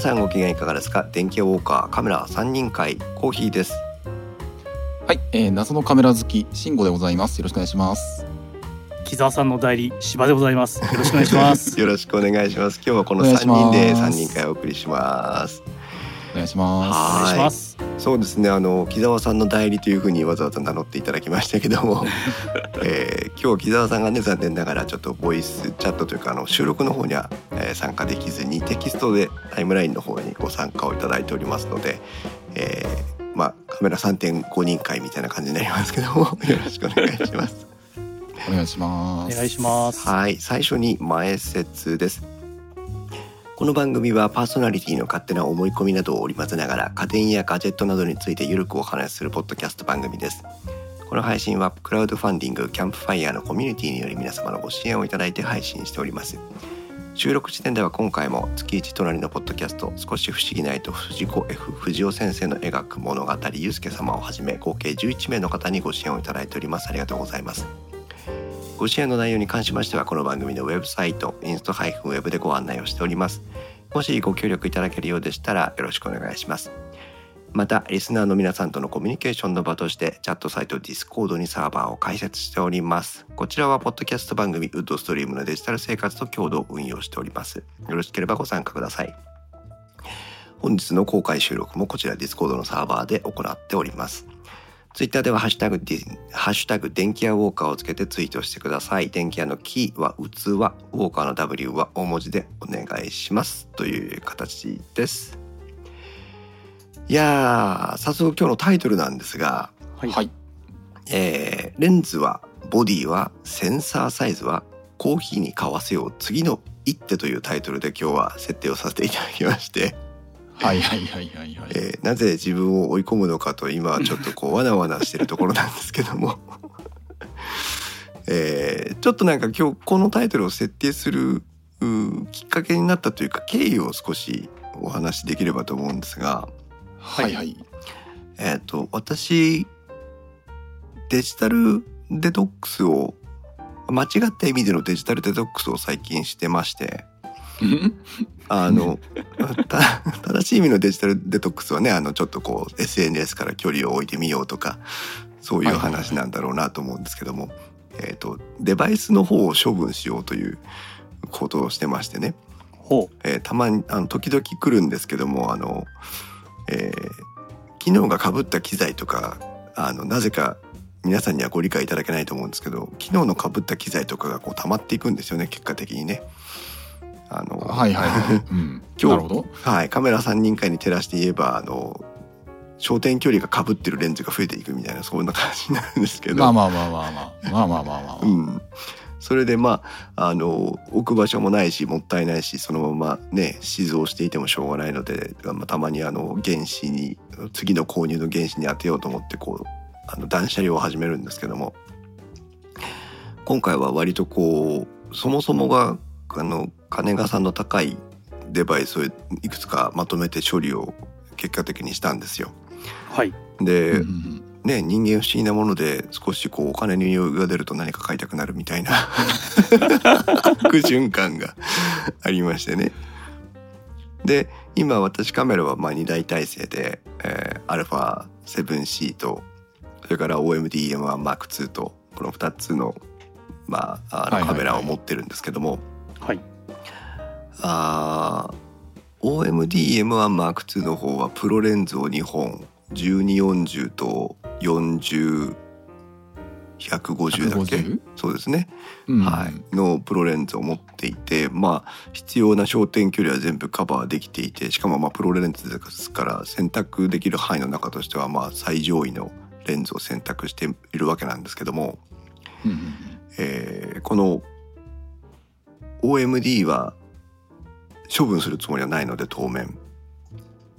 皆さんご機嫌いかがですか？電気ウォーカーカメラ3人会コーヒーです。はい、えー、謎のカメラ好き慎吾でございます。よろしくお願いします。木澤さんの代理柴でございます。よろしくお願いします。よろしくお願いします。今日はこの3人で3人会お送りします。お願いします。お願いしますそうですね。あの木澤さんの代理というふうにわざわざ名乗っていただきましたけども、えー、今日木澤さんがね残念ながらちょっとボイスチャットというかあの収録の方には、えー、参加できずにテキストでタイムラインの方にご参加をいただいておりますので、えー、まあカメラ3.5人会みたいな感じになりますけども よろしくお願いします。お願いします。お願いします。はい最初に前説ですこの番組はパーソナリティの勝手な思い込みなどを織り交ぜながら家電やガジェットなどについてゆるくお話しするポッドキャスト番組です。この配信はクラウドファンディングキャンプファイヤーのコミュニティにより皆様のご支援をいただいて配信しております。収録時点では今回も月一隣のポッドキャスト少し不思議ないと藤子 F 不二雄先生の描く物語ゆうすけ様をはじめ合計11名の方にご支援をいただいております。ありがとうございます。ご支援の内容に関しましてはこの番組のウェブサイトインスト -web でご案内をしております。もしご協力いただけるようでしたらよろしくお願いします。またリスナーの皆さんとのコミュニケーションの場としてチャットサイト Discord にサーバーを開設しております。こちらはポッドキャスト番組ウッドストリームのデジタル生活と共同運用しております。よろしければご参加ください。本日の公開収録もこちら Discord のサーバーで行っております。ツイッターではハッシュタグハッシュタグ電気屋ウォーカーをつけてツイートしてください。電気屋のキーは器、ウォーカーの W は大文字でお願いします。という形です。いやー、早速今日のタイトルなんですが、はい、はいえーレンズは、ボディは、センサーサイズは、コーヒーに買わせよう次の一手というタイトルで今日は設定をさせていただきまして、はいはいはいはいはい。えーなぜ自分を追い込むのかと今ちょっとこうわなわなしてるところなんですけども、えーちょっとなんか今日このタイトルを設定するきっかけになったというか経緯を少しお話しできればと思うんですが、はい。はい。えっ、と私デジタルデトックスを間違った意味でのデジタルデトックスを最近してまして。あの、た正しい意味のデジタルデトックスはね、あの、ちょっとこう、SNS から距離を置いてみようとか、そういう話なんだろうなと思うんですけども、えっ、と、デバイスの方を処分しようということをしてましてね、ほえーたまに、あの、時々来るんですけども、あの、えー機能が被った機材とか、あの、なぜか皆さんにはご理解いただけないと思うんですけど、機能の被った機材とかがこう溜まっていくんですよね、結果的にね。あの、はいはいはい。うん、今日、はい、カメラ3人会に照らして言えば、あの、焦点距離がかぶってるレンズが増えていくみたいな、そんな感じになるんですけど。まあまあまあまあまあ。まあまあまあまあ、まあ。うん。それでまあ、あの、置く場所もないし、もったいないし、そのままね、静をしていてもしょうがないので、まあ、たまにあの、原子に、次の購入の原子に当てようと思って、こう、あの、断捨離を始めるんですけども、今回は割とこう、そもそもがあの金がさんの高いデバイスをいくつかまとめて処理を結果的にしたんですよ。うはいで、うんうんうんね人間不思議なもので少しこうお金に余裕が出ると何か買いたくなるみたいな 悪循環がありましてね。で今私カメラはまあ2台体制で、えー、α7C とそれから OMDM1M2 とこの2つの,、まあ、あのカメラを持ってるんですけども、はい。あー OMDM1M2 の方はプロレンズを2本1240と40 150だっけ？150そうですね、うん。はい、のプロレンズを持っていてまあ必要な焦点距離は全部カバーできていてしかもまあプロレンズですから選択できる範囲の中としてはまあ最上位のレンズを選択しているわけなんですけども、うんうん。えーこの OMD は処分するつもりはないので当面。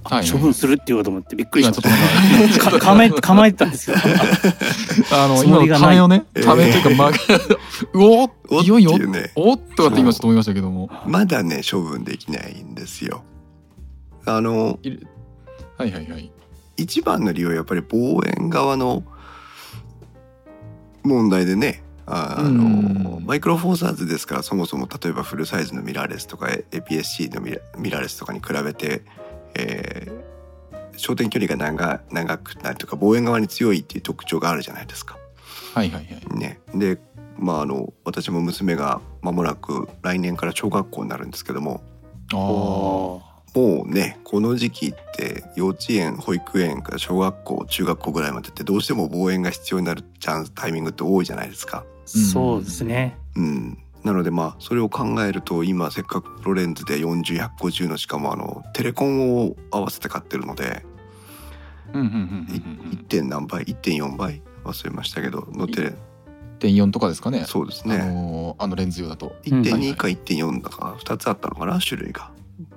はい。はい処分するって言おうと思ってびっくりし今まちょっとした か構え構えてたんですよ。あの今のためをねえー。ためというか、まあ、うおーおっいよいよっていうねおっとかって今ちょっと思いましたけども。まだね処分できないんですよ。あのはいはいはい。一番の理由はやっぱり望遠側の問題でねあのマイクロフォーサーズですか？らそもそも例えばフルサイズのミラーレスとか APS-C のミラーレスとかに比べて、えー焦点距離が長長くなるとか望遠側に強いっていう特徴があるじゃないですか。はいはいはい。ね、でまああの私も娘が間もなく来年から小学校になるんですけどもあおあ。もうねこの時期って幼稚園保育園から小学校中学校ぐらいまでってどうしても望遠が必要になるチャンスタイミングって多いじゃないですか。そうですね。うん、なのでまあそれを考えると今せっかくプロレンズで40-150のしかもあのテレコンを合わせて買ってるのでうんうんうんうんうん 1. 点何倍1.4倍忘れましたけどのテレ1.4とかですかね。あそうですねのーあのレンズ用だと。1.2か1.4だか2つあったのかな種類が。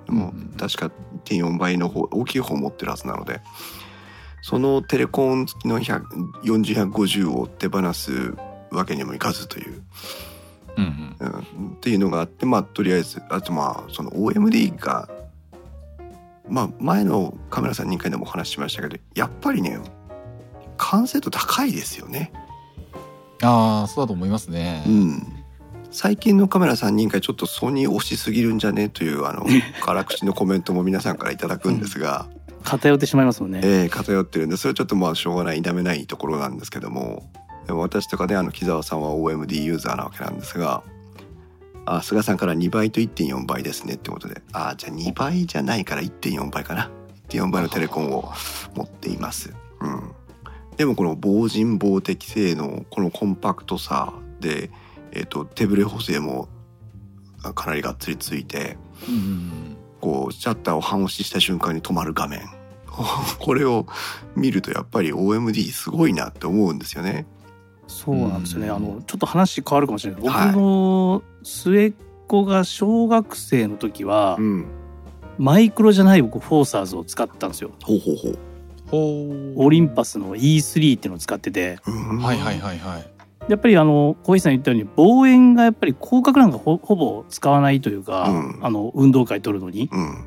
でもう確か1.4倍の方大きい方を持ってるはずなのでそのテレコン付きの40-150を手放すわけにもいかずといううんうん。うん、っていうのがあってまあとりあえずあとまあその OMD がまあ前のカメラさん2回でもお話ししましたけどやっぱりね完成度高いですよね。ああ、そうだと思いますね。うん最近のカメラ3人会ちょっとソニー押しすぎるんじゃね？というあの 辛口のコメントも皆さんからいただくんですが、偏ってしまいますもんね。えー偏ってるんでそれはちょっとまあしょうがない否めないところなんですけども。でも私とかねあの木澤さんは OMD ユーザーなわけなんですがあ菅さんから2倍と1.4倍ですねってことで。あじゃあ2倍じゃないから1.4倍かな。1.4倍のテレコンを持っています。うん、でもこの防塵防滴性能このコンパクトさで、えー、と手ブレ補正もあかなりがっつりついてうんうんこうシャッターを半押しした瞬間に止まる画面 これを見るとやっぱり OMD すごいなって思うんですよね。そうなんですよね。うんあのちょっと話変わるかもしれない。僕はいの末っ子が小学生の時は、うん、マイクロじゃない僕フォーサーズを使ってたんですよ。ほうほうほう。ほう。オリンパスの E3 っていうのを使ってて、うんはいはいはいはい。やっぱりあの小石さん言ったように望遠がやっぱり広角なんかほほぼ使わないというか、うん。あの運動会撮るのに。うん。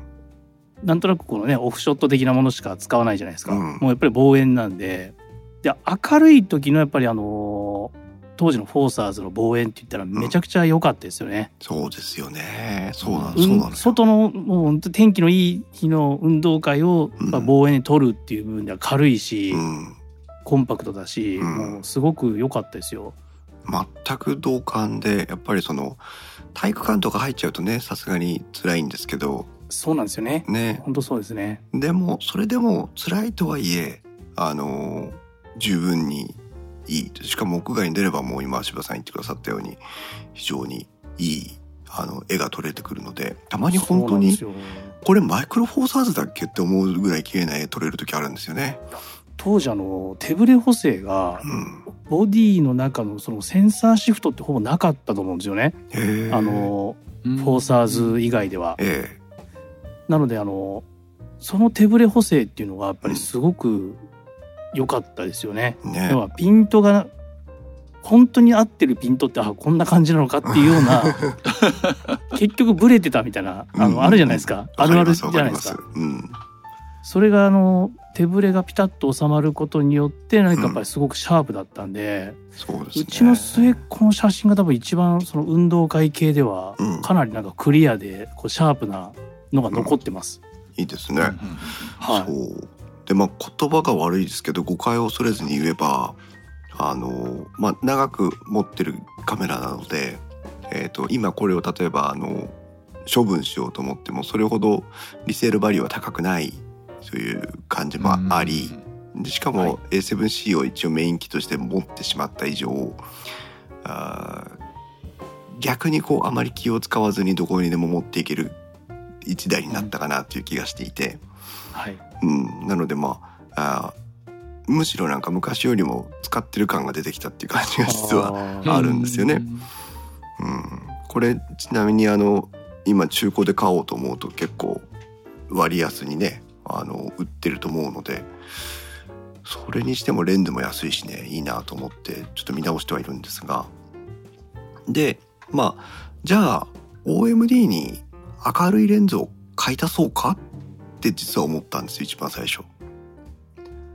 なんとなくこのねオフショット的なものしか使わないじゃないですか、うん。もうやっぱり望遠なんで。で明るい時のやっぱりあの当時のフォーサーズの望遠って言ったらめちゃくちゃ良かったですよね。そうですよね。そうなんうん。そうなんですよ。外のもう本当天気のいい日の運動会をうん。まあ望遠に撮るっていう部分では軽いし、うん、コンパクトだし、うんもうすごく良かったですよ。全く同感でやっぱりその体育館とか入っちゃうとねさすがに辛いんですけどそうなんですよね。ね本当そうですね。でもそれでも辛いとはいえあの十分にいいしかも屋外に出ればもう今柴さん言ってくださったように非常にいいあの絵が撮れてくるのでたまに本当にこれマイクロフォーサーズだっけって思うぐらい綺麗な絵撮れる時あるんですよね。当時あの手ブレ補正がうん、ボディの中のそのセンサーシフトってほぼなかったと思うんですよね。あのフフォーサーズ以外では。えなのであのその手ブレ補正っていうのがやっぱりすごく良かったですよね。えね。要はピントが本当に合ってるピントってあこんな感じなのかっていうような 結局ブレてたみたいなあうんのあるじゃないですか、あるあるじゃないですか。わかります。うんそれがあの手ブレがピタッと収まることによって何かやっぱりすごくシャープだったんで、そうですね。うちの末っ子の写真が多分一番その運動会系ではうんかなりなんかクリアでこうシャープなのが残ってます。いいですね。はい。そうでまあ言葉が悪いですけど誤解を恐れずに言えばあの、まあ、長く持ってるカメラなので、えー、と今これを例えばあの処分しようと思ってもそれほどリセールバリューは高くないという感じもあり、でしかはい。も A7C を一応メイン機として持ってしまった以上あー逆にこうあまり気を使わずにどこにでも持っていける一台になったかなという気がしていて。はい。うん、なのでまああーむしろなんか昔よりも使ってる感が出てきたっていう感じが実は、あるんですよね。うん、これちなみにあの今中古で買おうと思うと結構割安にねあの売ってると思うのでそれにしてもレンズも安いしねいいなと思ってちょっと見直してはいるんですがでまあじゃあ OMD に明るいレンズを買い足そうかって実は思ったんですよ一番最初。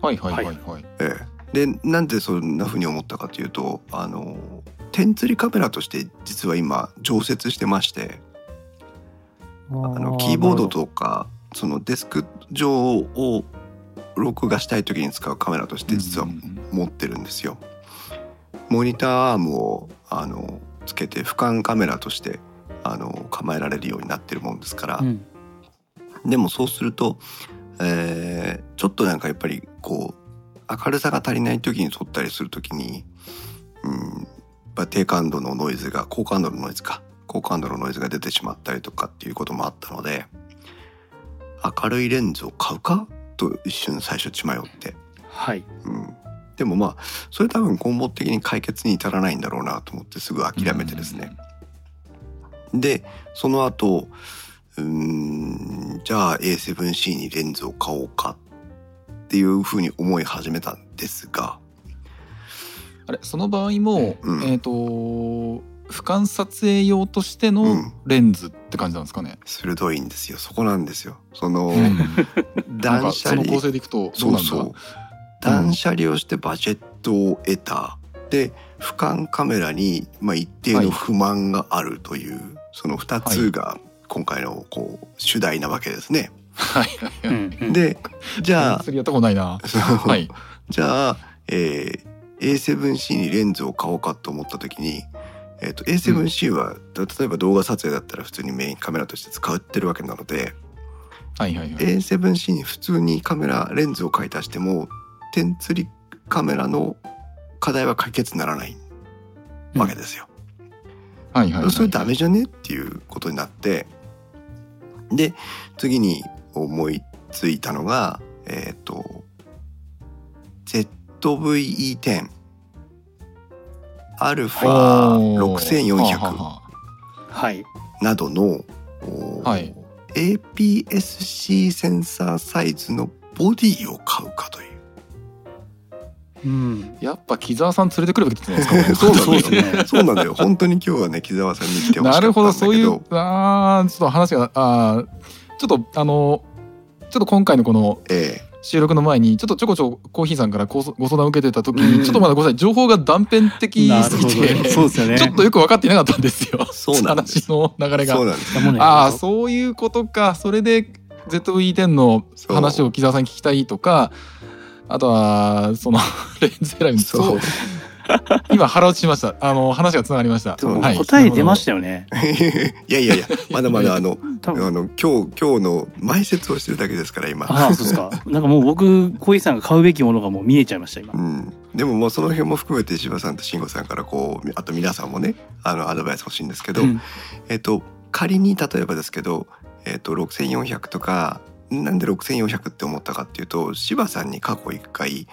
はいはいはいはい。ええ、でなんでそんな風に思ったかというとあの点釣りカメラとして実は今常設してましてあのキーボードとかそのデスク上を録画したい時に使うカメラとして実は持ってるんですよ。モニターアームをあのつけて俯瞰カメラとしてあの構えられるようになってるもんですから、うん。でもそうすると、えーちょっとなんかやっぱりこう明るさが足りない時に撮ったりする時に、うんまあ、低感度のノイズが高感度のノイズか。高感度のノイズが出てしまったりとかっていうこともあったので明るいレンズを買うか？と一瞬最初血迷って、はい。うん、でもまあそれ多分根本的に解決に至らないんだろうなと思ってすぐ諦めてですね、でその後うーんじゃあ A7C にレンズを買おうかっていうふうに思い始めたんですが。あれその場合も、うん。えっ、と俯瞰撮影用としてうのん。レンズって感じなんですかね。鋭いんですよ。そこなんですよ。そのうん。断捨離。その構成でいくと。そううそう。断捨離をしてバジェットを得た。で俯瞰カメラに、まあ、一定の不満があるという、その2つが今回のこう主題なわけですね。はい。でじゃあやったことないな。はい。じゃあ、えー A7C にレンズを買おうかと思った時に、えー、と A7C は、例えば動画撮影だったら普通にメインカメラとして使ってるわけなので、はいはいはい。A7C に普通にカメラレンズを買い足しても点釣りカメラの課題は解決にならないわけですよ。はいはいはい。それダメじゃねっていうことになってで次に思いついたのがえっ、と ZVE10 アルファおーはあはあ6400ははいなどの、はい APS-C センサーサイズのボディを買うかという。うんあやっぱ木澤さん連れてくるべきじゃないですか？そうなんそうですだよ。ねそうなんだよ。本当に今日はね、木澤さんに来てほしかったんだけど。なるほどそういうあーちょっと話があーちょっとあのちょっと今回のこのえ収録の前にちょっとちょこちょこコーヒーさんからご相談を受けてた時うん。にちょっとまだごめんなさい情報が断片的すぎてどそうですよね。ちょっとよく分かっていなかったんですよ。そうなん話の流れえがああそういうことか。それで ZV-10 の話を木澤さんに聞きたいとかあとはそのレンズ選びそう。今腹落ちしました。あの話がつながりました。はい。答え出ましたよね。いやいやいや、まだまだあの、あの、今日、今日の前説をしてるだけですから、今。ああそうですか。なんかもう僕小井さんが買うべきものがもう見えちゃいました今。うん、でももうその辺も含めて石破さんと慎吾さんからこうあと皆さんもねあのアドバイス欲しいんですけど、うん。えっと仮に例えばですけど、えっと6400とかなんで6400って思ったかっていうと柴さんに過去1回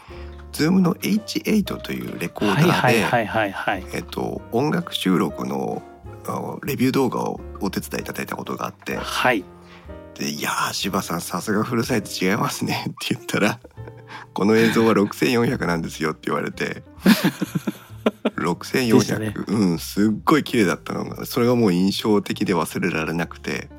Zoom の H8 というレコーダーで、音楽収録のレビュー動画をお手伝いいただいたことがあって。はい。で「いやー柴さんさすがフルサイズ違いますね」って言ったら「この映像は6400なんですよ」って言われて。6400、ね。うんすっごい綺麗だったの。がそれがもう印象的で忘れられなくて、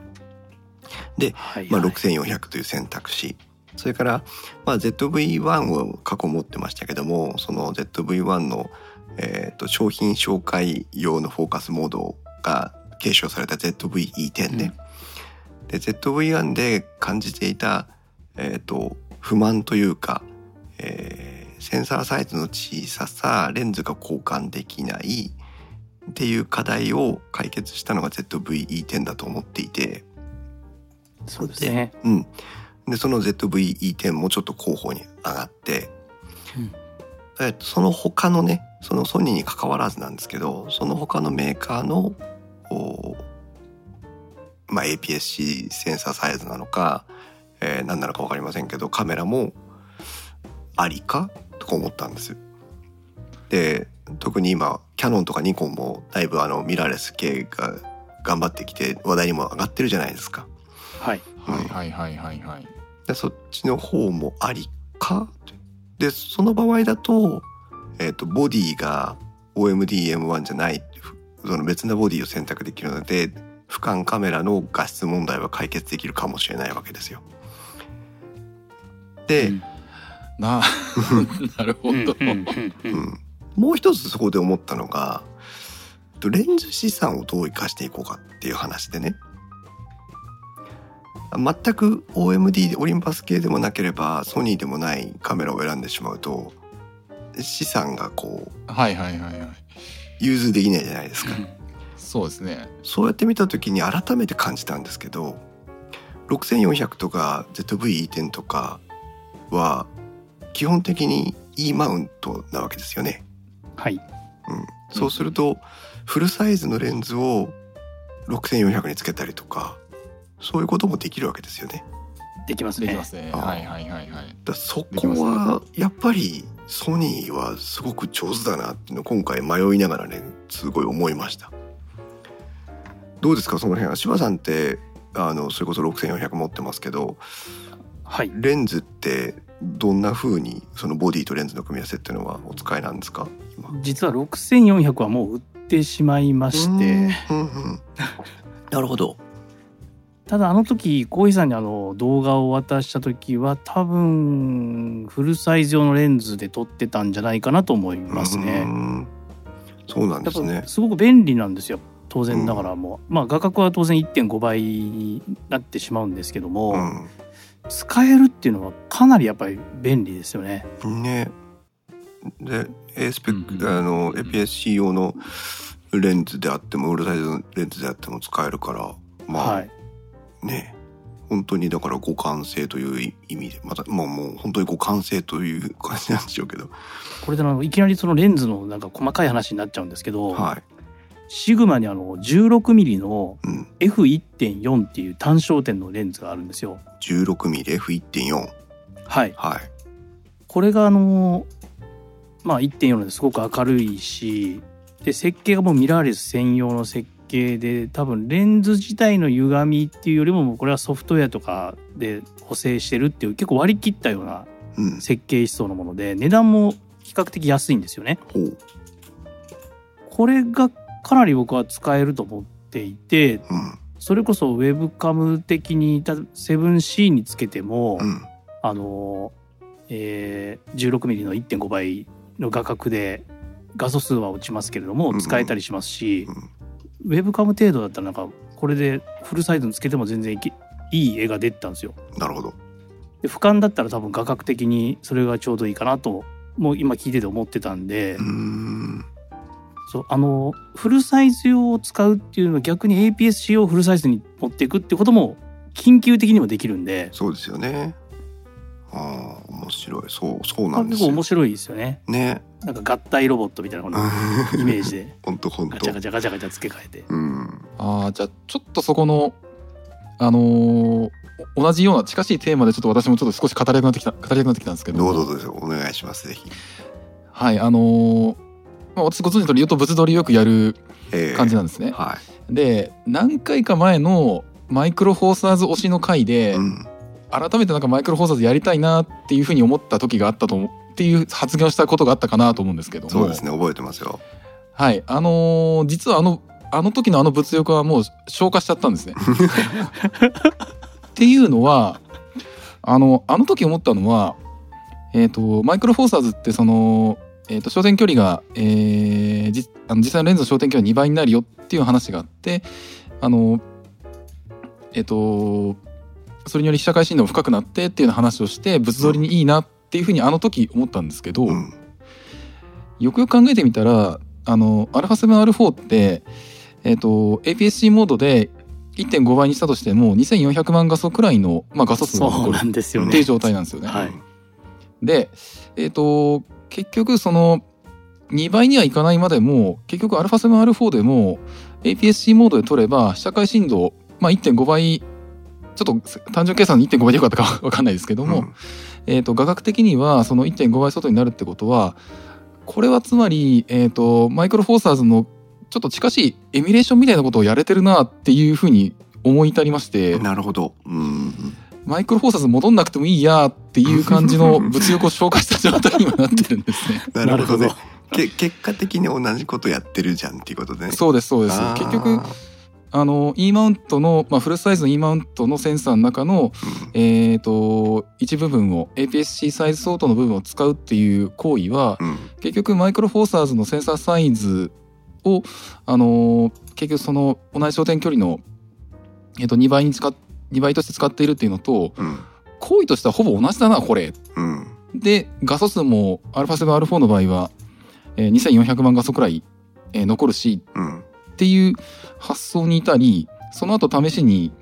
はいまあ、はい6400という選択肢それから、まあ、ZV-1 を過去持ってましたけどもその ZV-1 の、えー、と商品紹介用のフォーカスモードが継承された ZV-E10 ね、で ZV-1 で感じていた、えー、と不満というか、えーセンサーサイズの小ささレンズが交換できないっていう課題を解決したのが ZV-E10 だと思っていて、そうですね。うん、でその ZV-E10 もちょっと候補に上がって、うん。えっとその他のねそのソニーに関わらずなんですけどその他のメーカーのおまあ、APS-C センサーサイズなのか、えー何なのか分かりませんけどカメラもありか？とか思ったんです。で特に今キャノンとかニコンもだいぶあのミラーレス系が頑張ってきて話題にも上がってるじゃないですか。はい。はいはいはいはいはいでそっちの方もありか？でその場合だと,、えー、とボディが OMDM1 じゃないその別なボディを選択できるので俯瞰カメラの画質問題は解決できるかもしれないわけですよ。で、うんな なるほど、うんもう一つそこで思ったのがと、レンズ資産をどう生かしていこうかっていう話でね。全く OMD でオリンパス系でもなければソニーでもないカメラを選んでしまうと資産がこうはいはいはいはい融通できないじゃないですか。そうですねそうやって見た時に改めて感じたんですけど6400とか ZV-E10 とかは基本的に E マウントなわけですよね。はい。うん、そうするとフルサイズのレンズを6400につけたりとかそういうこともできるわけですよね。できますねできま。すねはいはいはいはいだそこはやっぱりソニーはすごく上手だなっていうのを今回迷いながらねすごい思いました。どうですかその辺は？柴さんってあのそれこそ6400持ってますけどはい。レンズってどんな風にそのボディとレンズの組み合わせっていうのはお使いなんですか？今実は6400はもう売ってしまいまして、うんうん なるほど。ただあの時コーヒーさんにあの動画を渡した時は多分フルサイズ用のレンズで撮ってたんじゃないかなと思いますうね。んそうなんですねぱ。すごく便利なんですよ当然ながらも、まあ画角は当然1.5倍になってしまうんですけども、使えるっていうのはかなりやっぱり便利ですよね。うん、ね。で A スペック、うんうんあの APS-C 用のレンズであってもウルトラサイズのレンズであっても使えるからまあ、はい。ね。本当にだから互換性という意味でまたまあもう本当に互換性という感じなんでしょうけど。これであのいきなりそのレンズのなんか細かい話になっちゃうんですけど、はい、シグマにあの 16mm のうん、F1.4 っていう単焦点のレンズがあるんですよ。16mmF1.4 はい。はい。これがあのまあ1.4なんですごく明るいしで設計がもうミラーレス専用の設計で多分レンズ自体の歪みっていうよりももうこれはソフトウェアとかで補正してるっていう結構割り切ったようなうん。設計思想のもので値段も比較的安いんですよね。これがかなり僕は使えると思っていてうん。それこそウェブカム的にた 7C につけても、うん。あの、えー、16mm の1.5倍の画角で画素数は落ちますけれどもうん。使えたりしますし、うんウェブカム程度だったらなんかこれでフルサイズにつけても全然いけいい絵が出てたんですよ。なるほど。で俯瞰だったら多分画角的にそれがちょうどいいかなともう今聞いてて思ってたんで、そうあのフルサイズ用を使うっていうのは逆に APS-C をフルサイズに持っていくってことも緊急的にもできるんで。そうですよね。ああ面白い。そうそうなんですよ。結構面白いですよね。ねなんか合体ロボットみたいなこのイメージで。本当本ガチャ当ガチャガチャガチャ付け替えて。うん。ああじゃあちょっとそこのあのーお同じような近しいテーマでちょっと私もちょっと少し語りたくなってきた語りたくなってきたんですけど。どうぞどうぞ。お願いします。ぜひ。はいあのーまあ、私ご存知の通り言うと物撮りよくやるえー感じなんですね。はで何回か前のマイクロフォーサーズ推しの回い、で、うん、改めてなんかマイクロフォーサーズやりたいなっていうふうに思った時があったと思うっていう発言をしたことがあったかなと思うんですけども。そうですね覚えてますよ。はい。あのー実はあのあの時のあの物欲はもう消化しちゃったんですね。っていうのはあのあの時思ったのは、えー、とマイクロフォーサーズってその、えー、と焦点距離が、えーじあの実際のレンズの焦点距離が2倍になるよっていう話があってあのえっ、とそれにより被写界振動も深くなってっていう話をして物撮りにいいなっていうふうにあの時思ったんですけど、うんよくよく考えてみたらあの α7R4 って、えっと APS-C モードで1.5倍にしたとしても2400万画素くらいの、まあ、画素数が残る。っていう状態なんですよね。はいで、えっと結局その2倍にはいかないまでも結局 α7R4 でも APS-C モードで撮れば被写界振動、まあ、1.5倍ちょっと単純計算で1.5倍でよかったかわかんないですけども、うん。えー、と画角的にはその1.5倍外になるってことはこれはつまり、えー、とマイクロフォーサーズのちょっと近しいエミュレーションみたいなことをやれてるなっていうふうに思い至りましてなるほど。うん。マイクロフォーサーズ戻んなくてもいいやっていう感じの 物欲を紹介した状態にはなってるんですね。なるほど。け結果的に同じことやってるじゃんっていうことでね。そうですそうです。結局あの E マウントの、まあ、フルサイズの E マウントのセンサーの中の、うん。えー、と一部分を APS-C サイズ相当の部分を使うっていう行為はうん。結局マイクロフォーサーズのセンサーサイズを、あのー結局その同じ焦点距離の、えっと2倍に使っ2倍として使っているっていうのとうん。行為としてはほぼ同じだなこれ。うん。で画素数も α7α4 の場合は、えー2400万画素くらい、えー残るしうん。っていう発想に至りその後試しに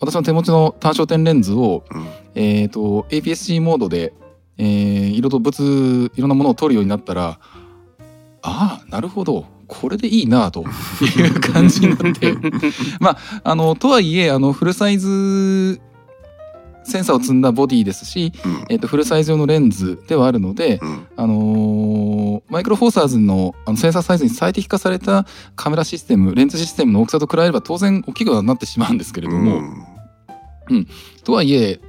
私の手持ちの単焦点レンズを、うん。えー、と APS-C モードで、えー色と物いろんなものを撮るようになったらああなるほど。これでいいなという感じになって。まああのとはいえあのフルサイズセンサーを積んだボディですし、うん。えー、とフルサイズ用のレンズではあるので、うん。あのーマイクロフォーサーズのあのセンサーサイズに最適化されたカメラシステムレンズシステムの大きさと比べれば当然大きくはなってしまうんですけれども、うん。とはいえ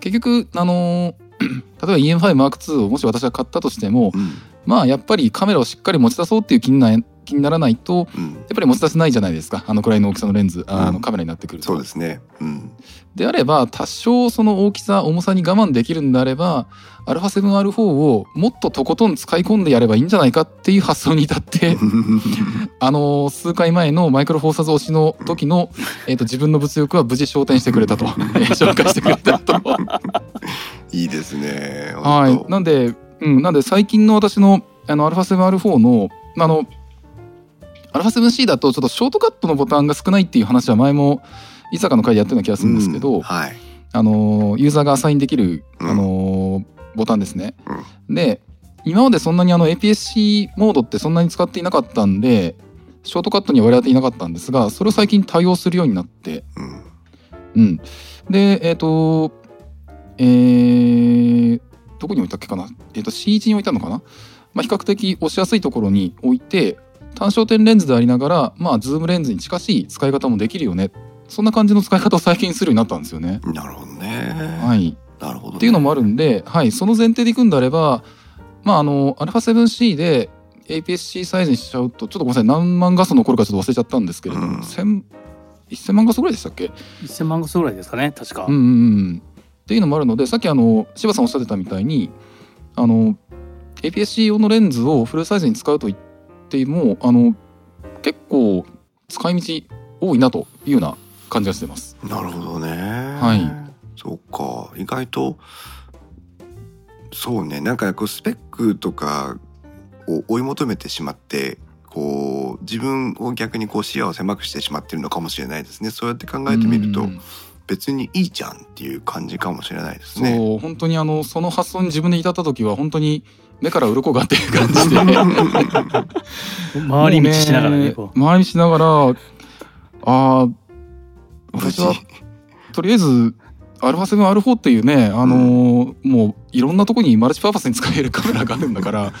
結局あのー 例えば EM5M2 をもし私が買ったとしてもうん。まあやっぱりカメラをしっかり持ち出そうっていう気にな気にならないとうん。やっぱり持ち出せないじゃないですか。あのくらいの大きさのレンズあうん。のカメラになってくると。そうですね。うん。であれば多少その大きさ重さに我慢できるんであれば α7R4 をもっととことん使い込んでやればいいんじゃないかっていう発想に至って あの数回前のマイクロフォーサーズ推しの時の、えー、と自分の物欲は無事昇天してくれたと、えー紹介してくれたと。いいですねはい、なんで、うん、なんで最近の私のあの α7R4 のあの α7C だとちょっとショートカットのボタンが少ないっていう話は前も伊坂の回でやったような気がするんですけど、うんはい。あのユーザーがアサインできる、うん。あのボタンですね。で今までそんなにあの APS-C モードってそんなに使っていなかったんでショートカットには割り当ていなかったんですがそれを最近対応するようになって、うん。うん、でえっ、とえー、どこに置いたっけかな、えー、と C1 に置いたのかな、まあ、比較的押しやすいところに置いて単焦点レンズでありながらまあズームレンズに近しい使い方もできるよね。そんな感じの使い方を最近するようになったんですよね。なるほどね。はい、なるほどね。っていうのもあるんで、はい、その前提でいくんであれば、まあ、あの、α7C で APS-C サイズにしちゃうと、ちょっとごめんなさい、何万画素残るかちょっと忘れちゃったんですけれども、うん。1000 1000万画素ぐらいでしたっけ？1000万画素ぐらいですかね確か、うんうんうん。っていうのもあるので、さっきあの、柴さんおっしゃってたみたいに、あの、APS-C 用のレンズをフルサイズに使うと言っても、あの、結構使い道多いなというような感じがしてます。なるほどね。はい。そうか。意外とそうね。なんかこうスペックとかを追い求めてしまってこう自分を逆にこう視野を狭くしてしまっているのかもしれないですね。そうやって考えてみるとうん。別にいいじゃんっていう感じかもしれないですね。そう。本当にあのその発想に自分で至った時は本当に目から鱗がっていう感じで。回り道しながらね回り道しながらああ私はとりあえず α7R4 っていうねあのーもういろんなとこにマルチパーパスに使えるカメラがあるんだから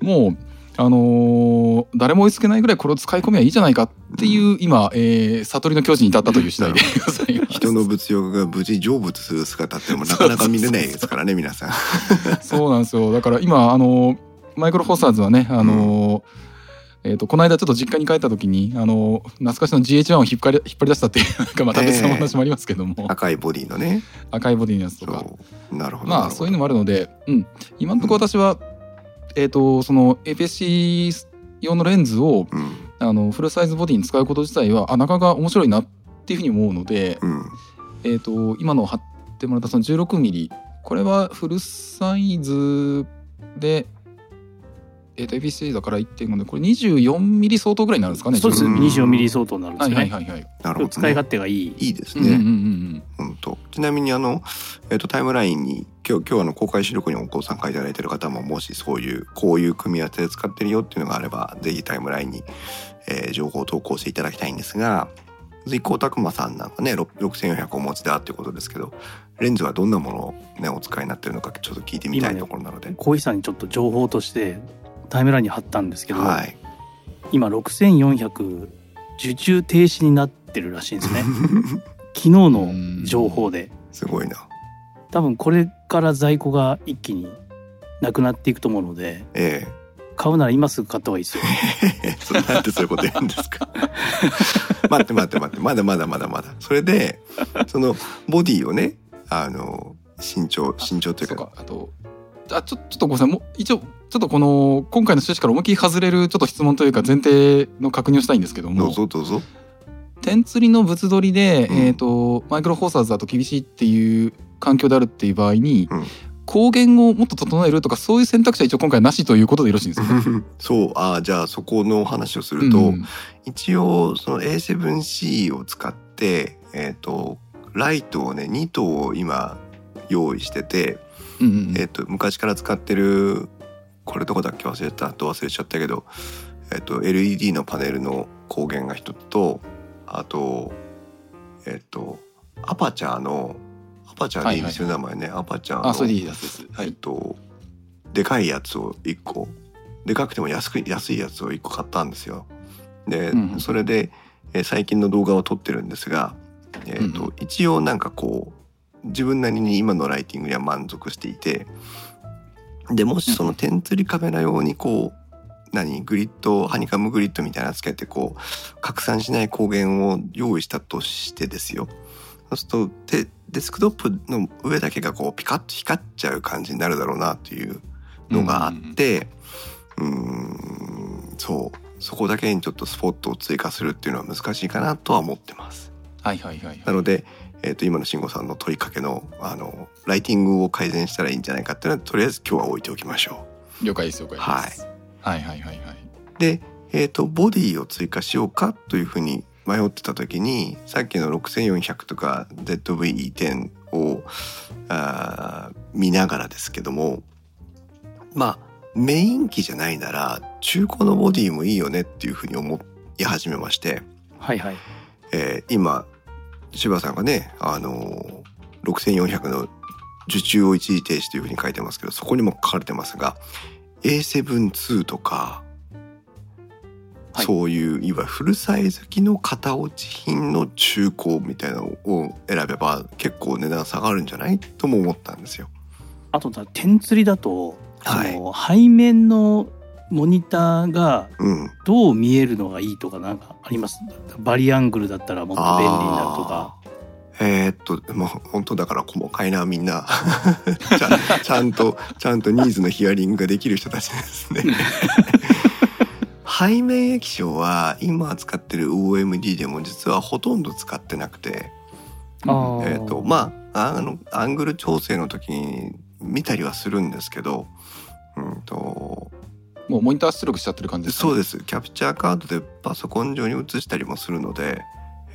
もうあのー誰も追いつけないぐらいこれを使い込めばいいじゃないかっていう今、えー悟りの境地に至ったという次第でございます。人の物欲が無事成仏する姿ってもなかなか見れないですからね皆さん。そうなんですよ。だから今、あの、マイクロフォーサーズはね、あの、えっ、と、この間ちょっと実家に帰った時に、あの、懐かしの GH1 を引っ張り、引っ張り出したっていう、なんかまた別の話もありますけども、赤いボディのね。赤いボディのやつとか。そうなるほど。まあ、そういうのもあるので、うん。今のところ私は、えっ、と、その APS-C 用のレンズを、うん。あの、フルサイズボディに使うこと自体は、あ、なかなか面白いなっていうふうに思うので、うん。えっ、と、今の貼ってもらったその16ミリ、これはフルサイズで、えっ、と、APC だから1.5で、これ24ミリ相当ぐらいになるんですかね。そうですうん24ミリ相当になるんではいすよね、はいはいはい。なるほど、ね。使い勝手がいいいいですうんうんうんうね。ん。本当。ちなみにあのえっ、とタイムラインに今日今日あの公開収録にご参加いただいている方ももしそういうこういう組み合わせで使ってるよっていうのがあればぜひタイムラインに、えー情報を投稿していただきたいんですが、随光拓磨さんなんかね6 6400お持ちだっていうことですけど、レンズはどんなものをねお使いになってるのかちょっと聞いてみたいところなので。小石さんにちょっと情報としてタイムラインに貼ったんですけど、はい。今6400受注停止になってるらしいんですね。昨日の情報で。すごいな。多分これから在庫が一気になくなっていくと思うのでえ買うなら今すぐ買った方がいいですよ。え それなんでそういうこと言うんですか？待って待って待って。まだまだまだまだ。それでそのボディをねあの身長身長というか。そうか、あと、あ、ちょちょっとごめんなさい、もう一応、ちょっとこの今回の趣旨から思いっきり外れるちょっと質問というか前提の確認をしたいんですけどどもうぞどうぞ。点釣りの物撮りで、うん。えー、とマイクロフォーサーズだと厳しいっていう環境であるっていう場合に、うん。光源をもっと整えるとかそういう選択肢は一応今回なしということでよろしいんですよね。そうあーじゃあそこの話をすると、うん一応その A7C を使ってえっ、とライトをね2灯今用意してて、うんうんえっ、と昔から使ってるこれどこだっけ忘れた。と忘れちゃったけど、えっと LED のパネルの光源が一つとあとえっ、とアパチャーのアパチャーでいいですよ、名前ね。アパチャーのあそれでいいやつ。です。はえっい。とでかいやつを1個。でかくても安く安いやつを1個買ったんですよ。で、うんそれで、えー最近の動画を撮ってるんですが、えっとうん。一応なんかこう自分なりに今のライティングには満足していてでもしその点釣りカメラ用にこう何グリッドハニカムグリッドみたいなのつけてこう拡散しない光源を用意したとしてですよそうするとでデスクトップの上だけがこうピカッと光っちゃう感じになるだろうなというのがあってうーんそうそこだけにちょっとスポットを追加するっていうのは難しいかなとは思ってます。はいはいはいはい。なので、えー、と今の慎吾さんの問いかけのあのライティングを改善したらいいんじゃないかっていうのはとりあえず今日は置いておきましょ了解です了解です。はいはいはいはい。う。で、えー、とボディを追加しようかというふうに迷ってた時にさっきの6400とか ZVE10 をあー見ながらですけどもまあメイン機じゃないなら中古のボディもいいよねっていうふうに思い始めまして。はいはい。えー今柴さんがね、あのー6400の受注を一時停止というふうに書いてますけどそこにも書かれてますが A7-2 とか、はいそういういわゆるフルサイズ機の型落ち品の中古みたいなのを選べば結構値段下がるんじゃないとも思ったんですよ。あとだ点釣りだと、はい背面のモニターがうん、どう見えるのがいいとかなんかあります？バリアングルだったらもっと便利になるとか。えーっともう本当だから細かいなみんな。ちゃんとちゃんとニーズのヒアリングができる人たちですね。背面液晶は今使ってる OMD でも実はほとんど使ってなくて、えーっとまああのアングル調整の時に見たりはするんですけど、うんともうモニター出力しちゃってる感じですか、ね。そうですキャプチャーカードでパソコン上に映したりもするので、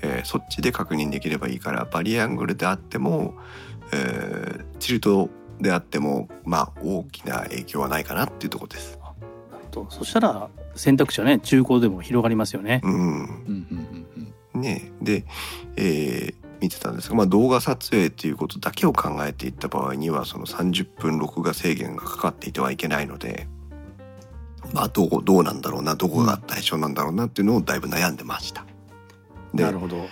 えーそっちで確認できればいいからバリアングルであっても、えーチルトであってもまあ大きな影響はないかなっていうところです。とそしたら選択肢はね中古でも広がりますよね。うん、うんうん。ねで、えー見てたんですが、まあ、動画撮影っていうことだけを考えていった場合にはその30分録画制限がかかっていてはいけないので。まあ、どうどうなんだろうなどこが対象なんだろうなっていうのをだいぶ悩んでました。でなるほど。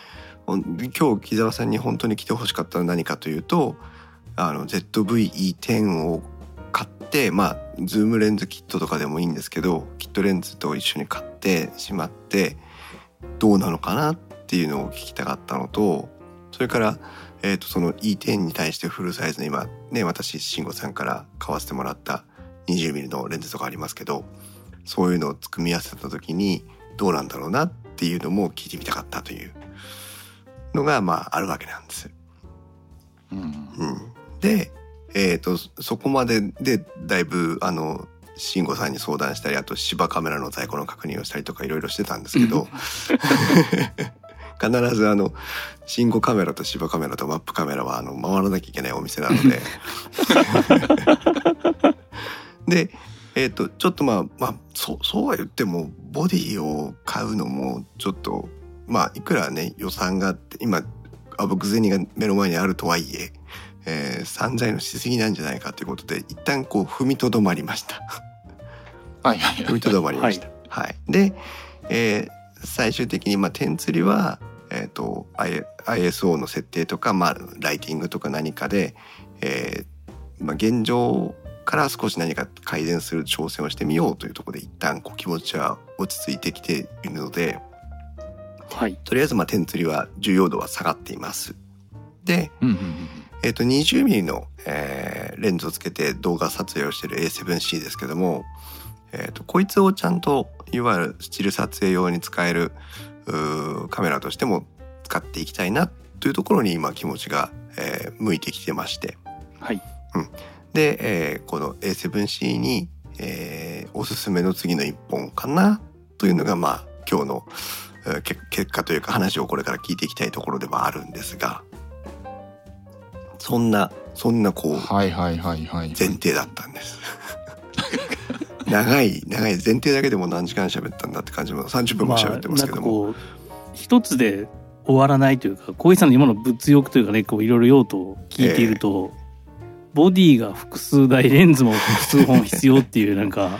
今日木澤さんに本当に来てほしかったのは何かというとあの ZV-E10 を買ってまあズームレンズキットとかでもいいんですけどキットレンズと一緒に買ってしまってどうなのかなっていうのを聞きたかったのとそれから、えー、とその E10 に対してフルサイズの今ね私慎吾さんから買わせてもらった 20mm のレンズとかありますけどそういうのを組み合わせた時にどうなんだろうなっていうのも聞いてみたかったというのがまああるわけなんです。うん。うん、で、えー、とそこまででだいぶあの慎吾さんに相談したりあと芝カメラの在庫の確認をしたりとかいろいろしてたんですけど 必ずあの慎吾カメラと芝カメラとマップカメラはあの回らなきゃいけないお店なので。でえー、とちょっとまあまあそうそうは言ってもボディを買うのもちょっとまあいくらね予算があって今あぶく銭が目の前にあるとはいええー散財のしすぎなんじゃないかということで一旦こう踏みとどまりましたはいはいはい。踏みとどまりました。はい、で、えー最終的にまあ点釣りは、えー、と ISO の設定とか、まあ、ライティングとか何かで、えーまあ、現状から少し何か改善する挑戦をしてみようというところで一旦こう気持ちは落ち着いてきているのではい。とりあえずまあ点釣りは重要度は下がっています。で、うんうんうんえっ、と 20mm の、えーレンズをつけて動画撮影をしている A7C ですけども、えー、とこいつをちゃんといわゆるスチル撮影用に使えるうーカメラとしても使っていきたいなというところに今気持ちが、えー向いてきてましてはい。で、えーこの A7C に、えーおすすめの次の一本かなというのがまあ今日の、えーけ結果というか話をこれから聞いていきたいところではあるんですがそんなそんなこうはいはいはいはい。前提だったんです。長い長い前提だけでも何時間喋ったんだって感じも30分も喋ってますけども、まあ、一つで終わらないというか小石さんの今の物欲というかねこういろいろ用途を聞いていると、ボディが複数台レンズも複数本必要っていうなんか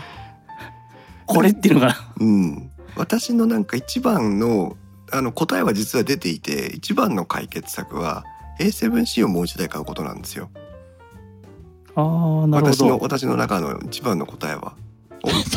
これっていうのがうん、私のなんか一番のあの答えは実は出ていて一番の解決策は A7C をもう一台買うことなんですよ。ああなるほ私のど私の中の一番の答えは。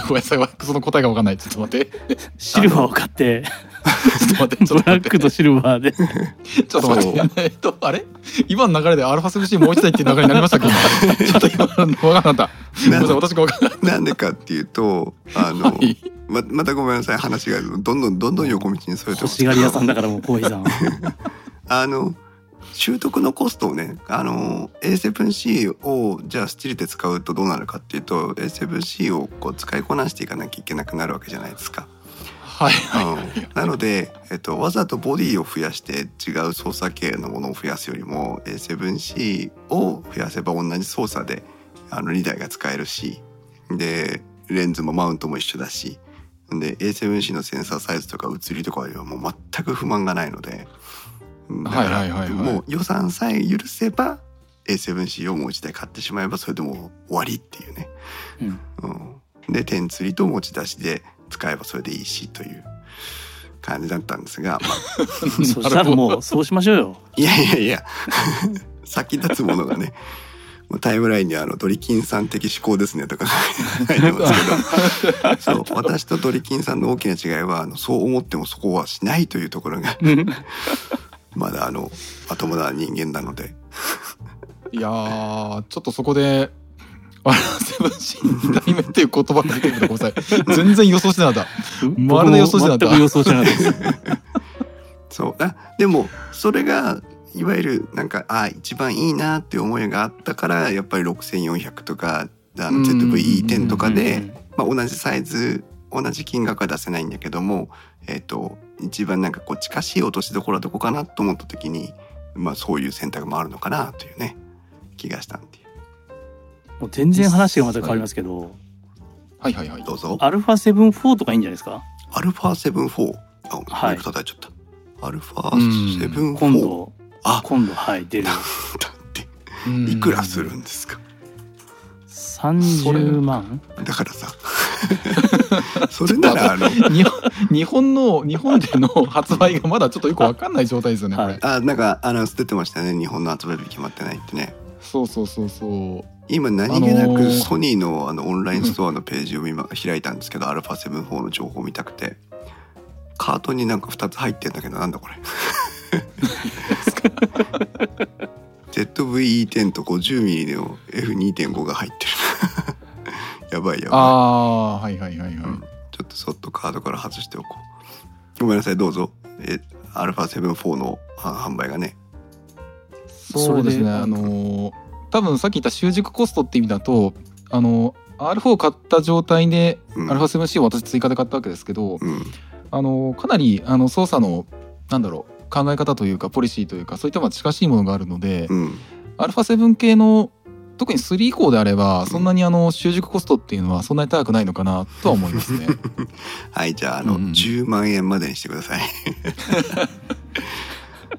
ごめんなさい。その答えが分かんない。ちょっと待って。シルバーを買って。ちょっと待って。ちょブっと待って。ラックとシルバーで。ちょっと待って。えっとあれ？今の流れでアルファ 7C もう一台っていう流れになりましたっけ？今ちょっと今分かんなかった。ごめんなさい私が分かんない。なんでかっていうとあの、はい。ままたごめんなさい話が。どんどんどんどん横道にそれてます。欲しがり屋さんだからもう小石さん あの習得のコストをねあの A7C をじゃあスチルで使うとどうなるかっていうと A7C をこう使いこなしていかなきゃいけなくなるわけじゃないですか。はいはいうんなので、えっと、わざとボディを増やして違う操作系のものを増やすよりも A7C を増やせば同じ操作であの2台が使えるしでレンズもマウントも一緒だしで A7C のセンサーサイズとか写りとかにはもう全く不満がないのでだからはいはいはい。はいもう予算さえ許せば A7C をもう一台買ってしまえばそれでもう終わりっていうね。うん。うん、で点釣りと持ち出しで使えばそれでいいしという感じだったんですが、まあ、そしたらもうそうしましょうよ。いやいやいや。先立つものがね。もうタイムラインにあのドリキンさん的思考ですねとか書いてますけど。そう私とドリキンさんの大きな違いはあのそう思ってもそこはしないというところがまだあのまともな人間なので。いやーちょっとそこでアルファ 7C 2代目っていう言葉さい。全然予想してなかった。まるで予想してなかった。予想してなかったです。そう。あでもそれがいわゆるなんかあ一番いいなっていう思いがあったからやっぱり6400とかあのうん。ZV-E10 とかうんで、まあ、同じサイズ同じ金額は出せないんだけども、えっと一番なんかこう近しい落としどころはどこかなと思った時に、まあ、そういう選択もあるのかなというね気がしたんでもう全然話がまた変わりますけどはい。はいはいどうぞ。アルファ7 4とかいいんじゃないですか？アルファ74あはいマイク叩い。ちゃったアルファうん74今度。あ。今度。はい出る。だってうんいくらするんですか。30万？だからさ それならあの日本日本の日本での発売がまだちょっとよくわかんない状態ですよねはい。あなんかアナウンス出てましたね。日本の発売日決まってないってね。そうそうそうそう。今何気なあのーくソニーのあのオンラインストアのページを今開いたんですけど、アルファ74の情報を見たくて。カートになんか2つ入ってんだけどなんだこれ。ZVE10 と 50mm の F2.5 が入ってるやばいやばい。ああーはいはいはいはい、うん。ちょっとそっとカードから外しておこう。ごめんなさいどうぞ。えアルファ74のあ販売がね。そうですねあのー多分さっき言った習熟コストって意味だとあの R4 を買った状態で、うん。アルファ 7C を私追加で買ったわけですけど、うん。あのかなりあの操作のなんだろう考え方というかポリシーというかそういったまあ近しいものがあるので、うん。アルファ7系の特に3以降であればそんなにあの習熟コストっていうのはそんなに高くないのかなとは思いますね。はいじゃああの、うんうん。10万円までにしてください。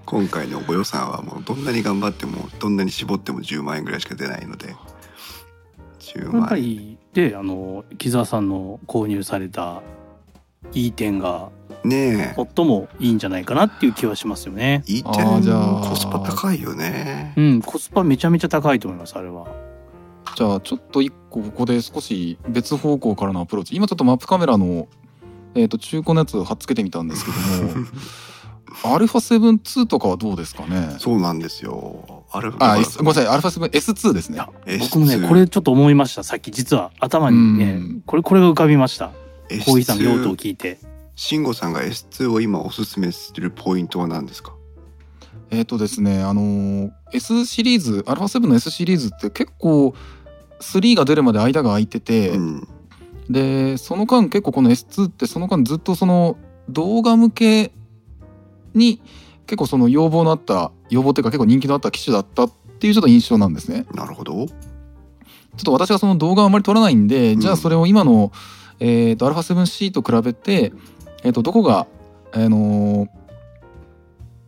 今回のご予算はもうどんなに頑張ってもどんなに絞っても10万円ぐらいしか出ないので。10やっ万円ぱりであの木澤さんの購入されたいい点がねえ。最もいいんじゃないかなっていう気はしますよね。いいあーじゃあ。点コスパ高いよね。うん、コスパめちゃめちゃ高いと思いますあれは。じゃあちょっと一個ここで少し別方向からのアプローチ。今ちょっとマップカメラの、えー、と中古のやつを貼っつけてみたんですけども アルファ7-2とかはどうですかね？そうなんですよ。アルフあ、S ごめんなさい、アルファ7 S2 ですね。僕もねこれちょっと思いました。さっき実は頭にねうん。これこれが浮かびました。S2 コー。ヒーさんの用途を聞いて慎吾さんが S2 を今おすすめするポイントは何ですか？えっ、とですね、あのー S シリーズ、アルファ7の S シリーズって結構3が出るまで間が空いてて、うん。で、その間結構この S2 ってその間ずっとその動画向けに結構その要望のあった、要望っていうか結構人気のあった機種だったっていうちょっと印象なんですね。なるほど。ちょっと私がその動画をあまり撮らないんで、うんじゃあそれを今の、えー、と α7C と比べて、えー、とどこが、あのー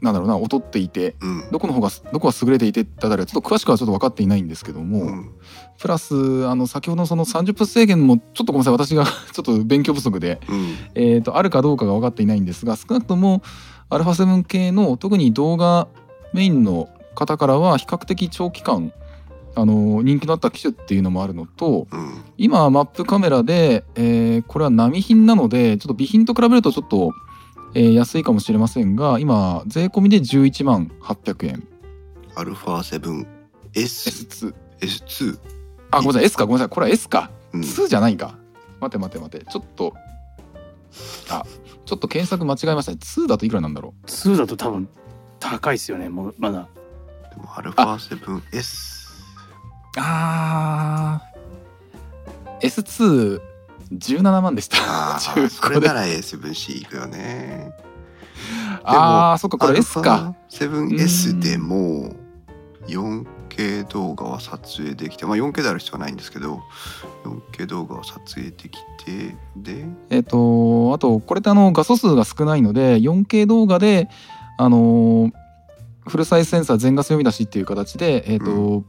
なんだろうな劣っていてうん。どこの方がどこが優れていてってあたりはちょっと詳しくはちょっと分かっていないんですけども、うん。プラスあの先ほどのその30分制限もちょっとごめんなさい私が ちょっと勉強不足で、うん。えー、とあるかどうかが分かっていないんですが少なくとも α7 系の特に動画メインの方からは比較的長期間あの人気のあった機種っていうのもあるのとうん。今マップカメラで、えーこれは並品なのでちょっと備品と比べるとちょっと、えー安いかもしれませんが今税込みで11万800円。アルファ 7S S2 S2 あごめんなさい S か。ごめんなさいこれは S か。うん。2じゃないか。待て待て待て。ちょっとあちょっと検索間違えましたね。2だといくらなんだろ2だと多分高いですよね。もうまだ。でもアルファ 7S うあー。S217 万でした。あそれなら A7C いくよね。あーそっかこれ S か。7S でも 4K 動画は撮影できてまあ 4K である必要はないんですけど 4K 動画を撮影できてでえっ、とあとこれってあの画素数が少ないので 4K 動画であのーフルサイズセンサー全画素読み出しっていう形でえっ、と、う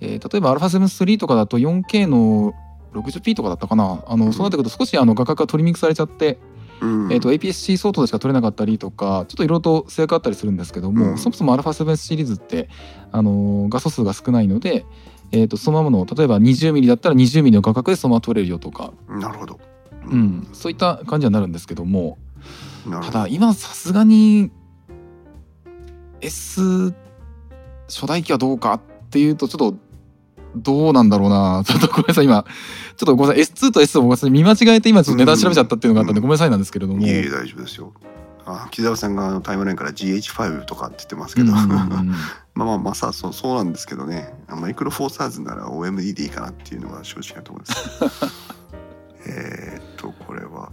えー例えば α7-3 とかだと 4K の 60p とかだったかな。あの、うん。そうなってくると少しあの画角がトリミングされちゃって、うん。えー、と APS-C 相当でしか撮れなかったりとかちょっといろいろと制約あったりするんですけども、うん。そもそも α7 シリーズって、あのー画素数が少ないので、えー、とそのままの例えば 20mm だったら 20mm の画角でそのまま撮れるよとか、なるほど。うん、そういった感じになるんですけどもただ今さすがに S 初代機はどうかっていうとちょっとどうなんだろうな。ちょっとごめんなさい。今ちょっとごめんなさい。S2 と S を見間違えて今ちょっと値段調べちゃったっていうのがあったんでうんごめんなさいなんですけれども。いえいえ大丈夫ですよ。あ木澤さんがあのタイムラインから GH5 とかって言ってますけど、うんうんうん まあまあまあさそうそうなんですけどね。マイクロフォーサーズなら OMD でいいかなっていうのが正直なところです。えーっとこれは。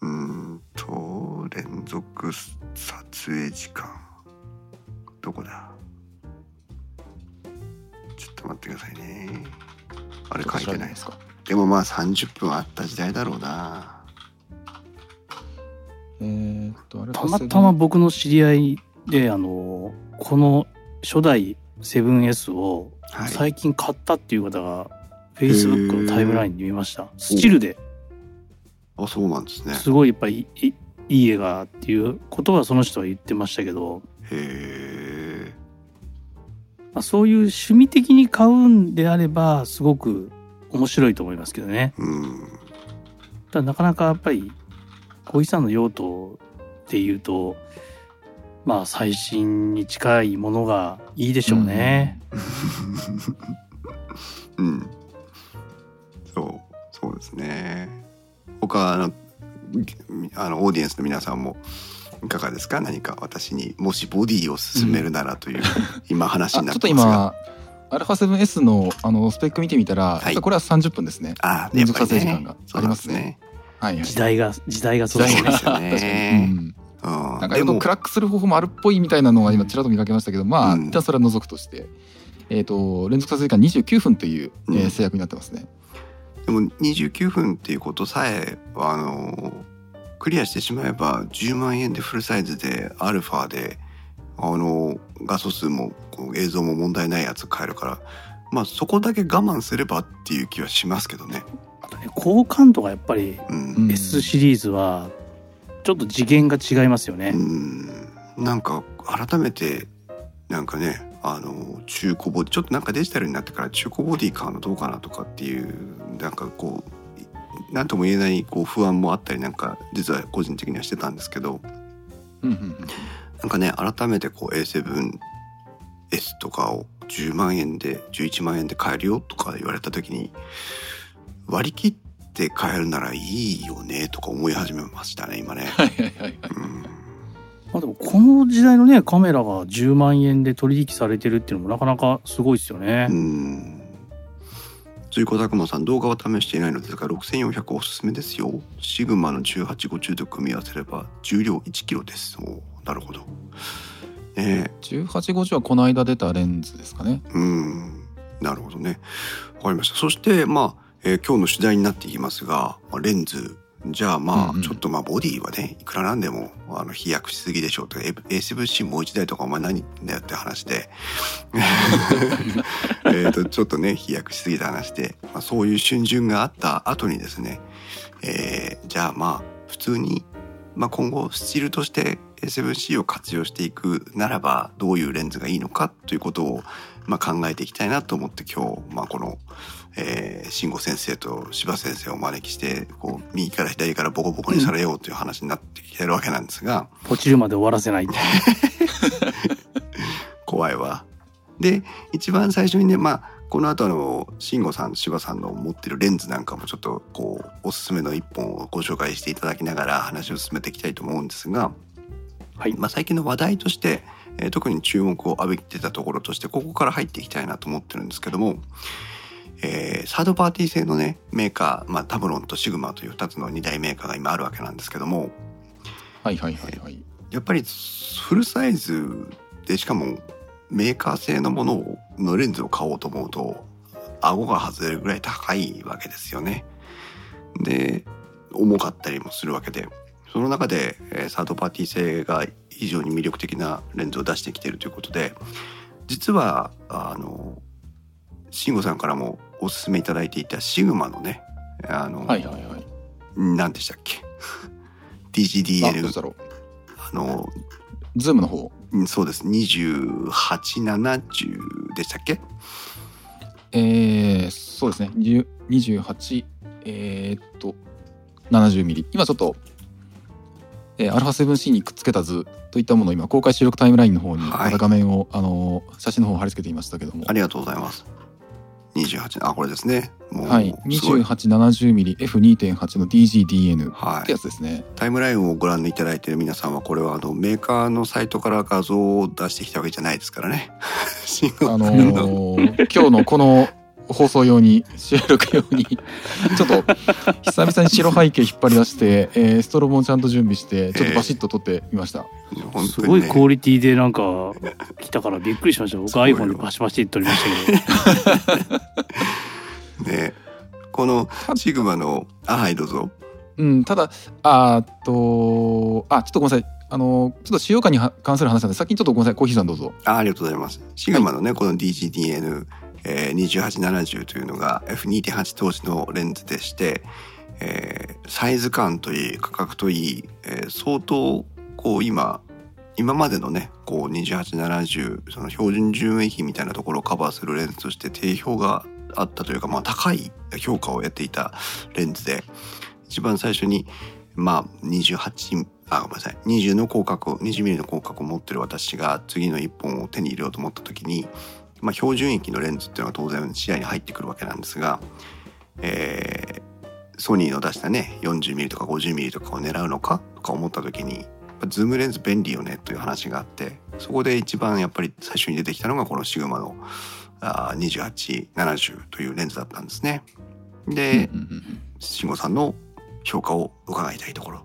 うーんと連続撮影時間まあ30分あった時代だろうな。えーっとあれたまたま僕の知り合いであのこの初代 7S をはい。最近買ったっていう方が Facebook のタイムラインで見ました。スチルで。あそうなんですね。すごいやっぱりいいいい絵がっていうことはその人は言ってましたけど、へえまあ、そういう趣味的に買うんであればすごく面白いと思いますけどね。うんただなかなかやっぱり小木さんの用途っていうとまあ最新に近いものがいいでしょうね。うん。そうそうですね。他あのあのオーディエンスの皆さんもいかがですか？何か私にもしボディを勧めるならという、今話になってますが。今 α7S のあのスペック見てみたら、はい。これは30分ですね。あ連続撮影時間が。ありますね。はいはい。時代が時代がそう時ですね。代が。そ うん。うんなんかクラックする方法もあるっぽいみたいなのが今ちらっと見かけましたけど、まあ、うん。一旦それは除くとして、えっ、と、連続撮影時間29分という、えーうん。制約になってますね。でも29分っていうことさえあのクリアしてしまえば10万円でフルサイズでアルファであの画素数もこう映像も問題ないやつ買えるからまあそこだけ我慢すればっていう気はしますけどね。あとね好感度がやっぱり S シリーズはちょっと次元が違いますよね。うんなんか改めてなんかねあの中古ボディちょっとなんかデジタルになってから中古ボディ買うのどうかなとかっていうなんかこう何とも言えないこう不安もあったりなんか実は個人的にはしてたんですけどうんうんうんなんかね改めてこう A7S S とかを10万円で11万円で買えるよとか言われた時に割り切って買えるならいいよねとか思い始めましたね今ね。はいはいはいはい。うん。まあでもこの時代のねカメラが10万円で取引されてるっていうのもなかなかすごいですよね。うん。追加拓磨さん動画は試していないのですが6400おすすめですよ。シグマの1850と組み合わせれば重量 1kg です。おなるほどね1850はこの間出たレンズですかね。えうん。なるほどね。わかりました。そしてまあ、えー今日の主題になっていきますがまあレンズ。じゃあまあ、うんうん。ちょっとまあボディはねいくらなんでもあの飛躍しすぎでしょうと。ASVC もう一台とかお前何だよって話で。えーとちょっとね飛躍しすぎた話で、まあ、そういう春巡があった後にですね、えーじゃあまあ普通に、まあ、今後スチールとして A7C を活用していくならばどういうレンズがいいのかということを、まあ、考えていきたいなと思って今日、まあ、この、えー、慎吾先生と柴先生をお招きしてこう右から左からボコボコにされようという話になってきてるわけなんですが、ポチるまで終わらせない。怖いわ。で一番最初にねまあこの後あの慎吾さん柴さんの持ってるレンズなんかもちょっとこうおすすめの一本をご紹介していただきながら話を進めていきたいと思うんですが、はい。まあ、最近の話題として、えー特に注目を浴びてたところとしてここから入っていきたいなと思ってるんですけども、えーサードパーティー製のねメーカー、まあ、タブロンとシグマという2つの2大メーカーが今あるわけなんですけどもはいはいはいはい。やっぱりフルサイズでしかもメーカー製のものをのレンズを買おうと思うと顎が外れるぐらい高いわけですよね。で重かったりもするわけでその中で、えーサードパーティー製が非常に魅力的なレンズを出してきているということで実はあの慎吾さんからもおすすめいただいていたシグマのねあの、はいはいはい。何でしたっけ？ DG DN あのズームの方。うんそうです。2870でしたっけ？えー、そうですね。10 28えー、っと70ミリ。今ちょっと、えー、α7C にくっつけた図といったものを今公開収録タイムラインの方にはい。また画面を、あのー写真の方を貼り付けていましたけどもありがとうございます。28あこれですね。はい。すごい。2870mm F2.8 の DGDN はい。ってやつですね。タイムラインをご覧いただいている皆さんはこれはあのメーカーのサイトから画像を出してきたわけじゃないですからね。あのー 今日のこの放送用に収録用に。ちょっと久々に白背景引っ張り出して、えーストロボもちゃんと準備してちょっとバシッと撮ってみました、本すごいクオリティでなんか来たからびっくりしました。僕 iPhone でバシバシって撮りましたけど。ね。このシグマのあはいどうぞ。うん、ただあーっとあちょっとごめんなさい。あのちょっと使用感には関する話なんで先にちょっとごめんなさい。コーヒーさんどうぞ。あありがとうございます。シグマのね、この DGDN、えー、2870というのが F2.8 当時のレンズでして、えーサイズ感といい価格といい、えー相当こう今今までのねこう2870その標準順位比みたいなところをカバーするレンズとして定評があったというか、まあ、高い評価をやっていたレンズで一番最初にまあ28あごめんなさい20の広角 20mm の広角を持ってる私が次の1本を手に入れようと思った時に、まあ、標準域のレンズっていうのが当然視野に入ってくるわけなんですが、えーソニーの出したね 40mm とか 50mm とかを狙うのかとか思った時にズームレンズ便利よねという話があってそこで一番やっぱり最初に出てきたのがこのシグマのあー2870というレンズだったんですね。で、慎吾さんの評価を伺いたいところ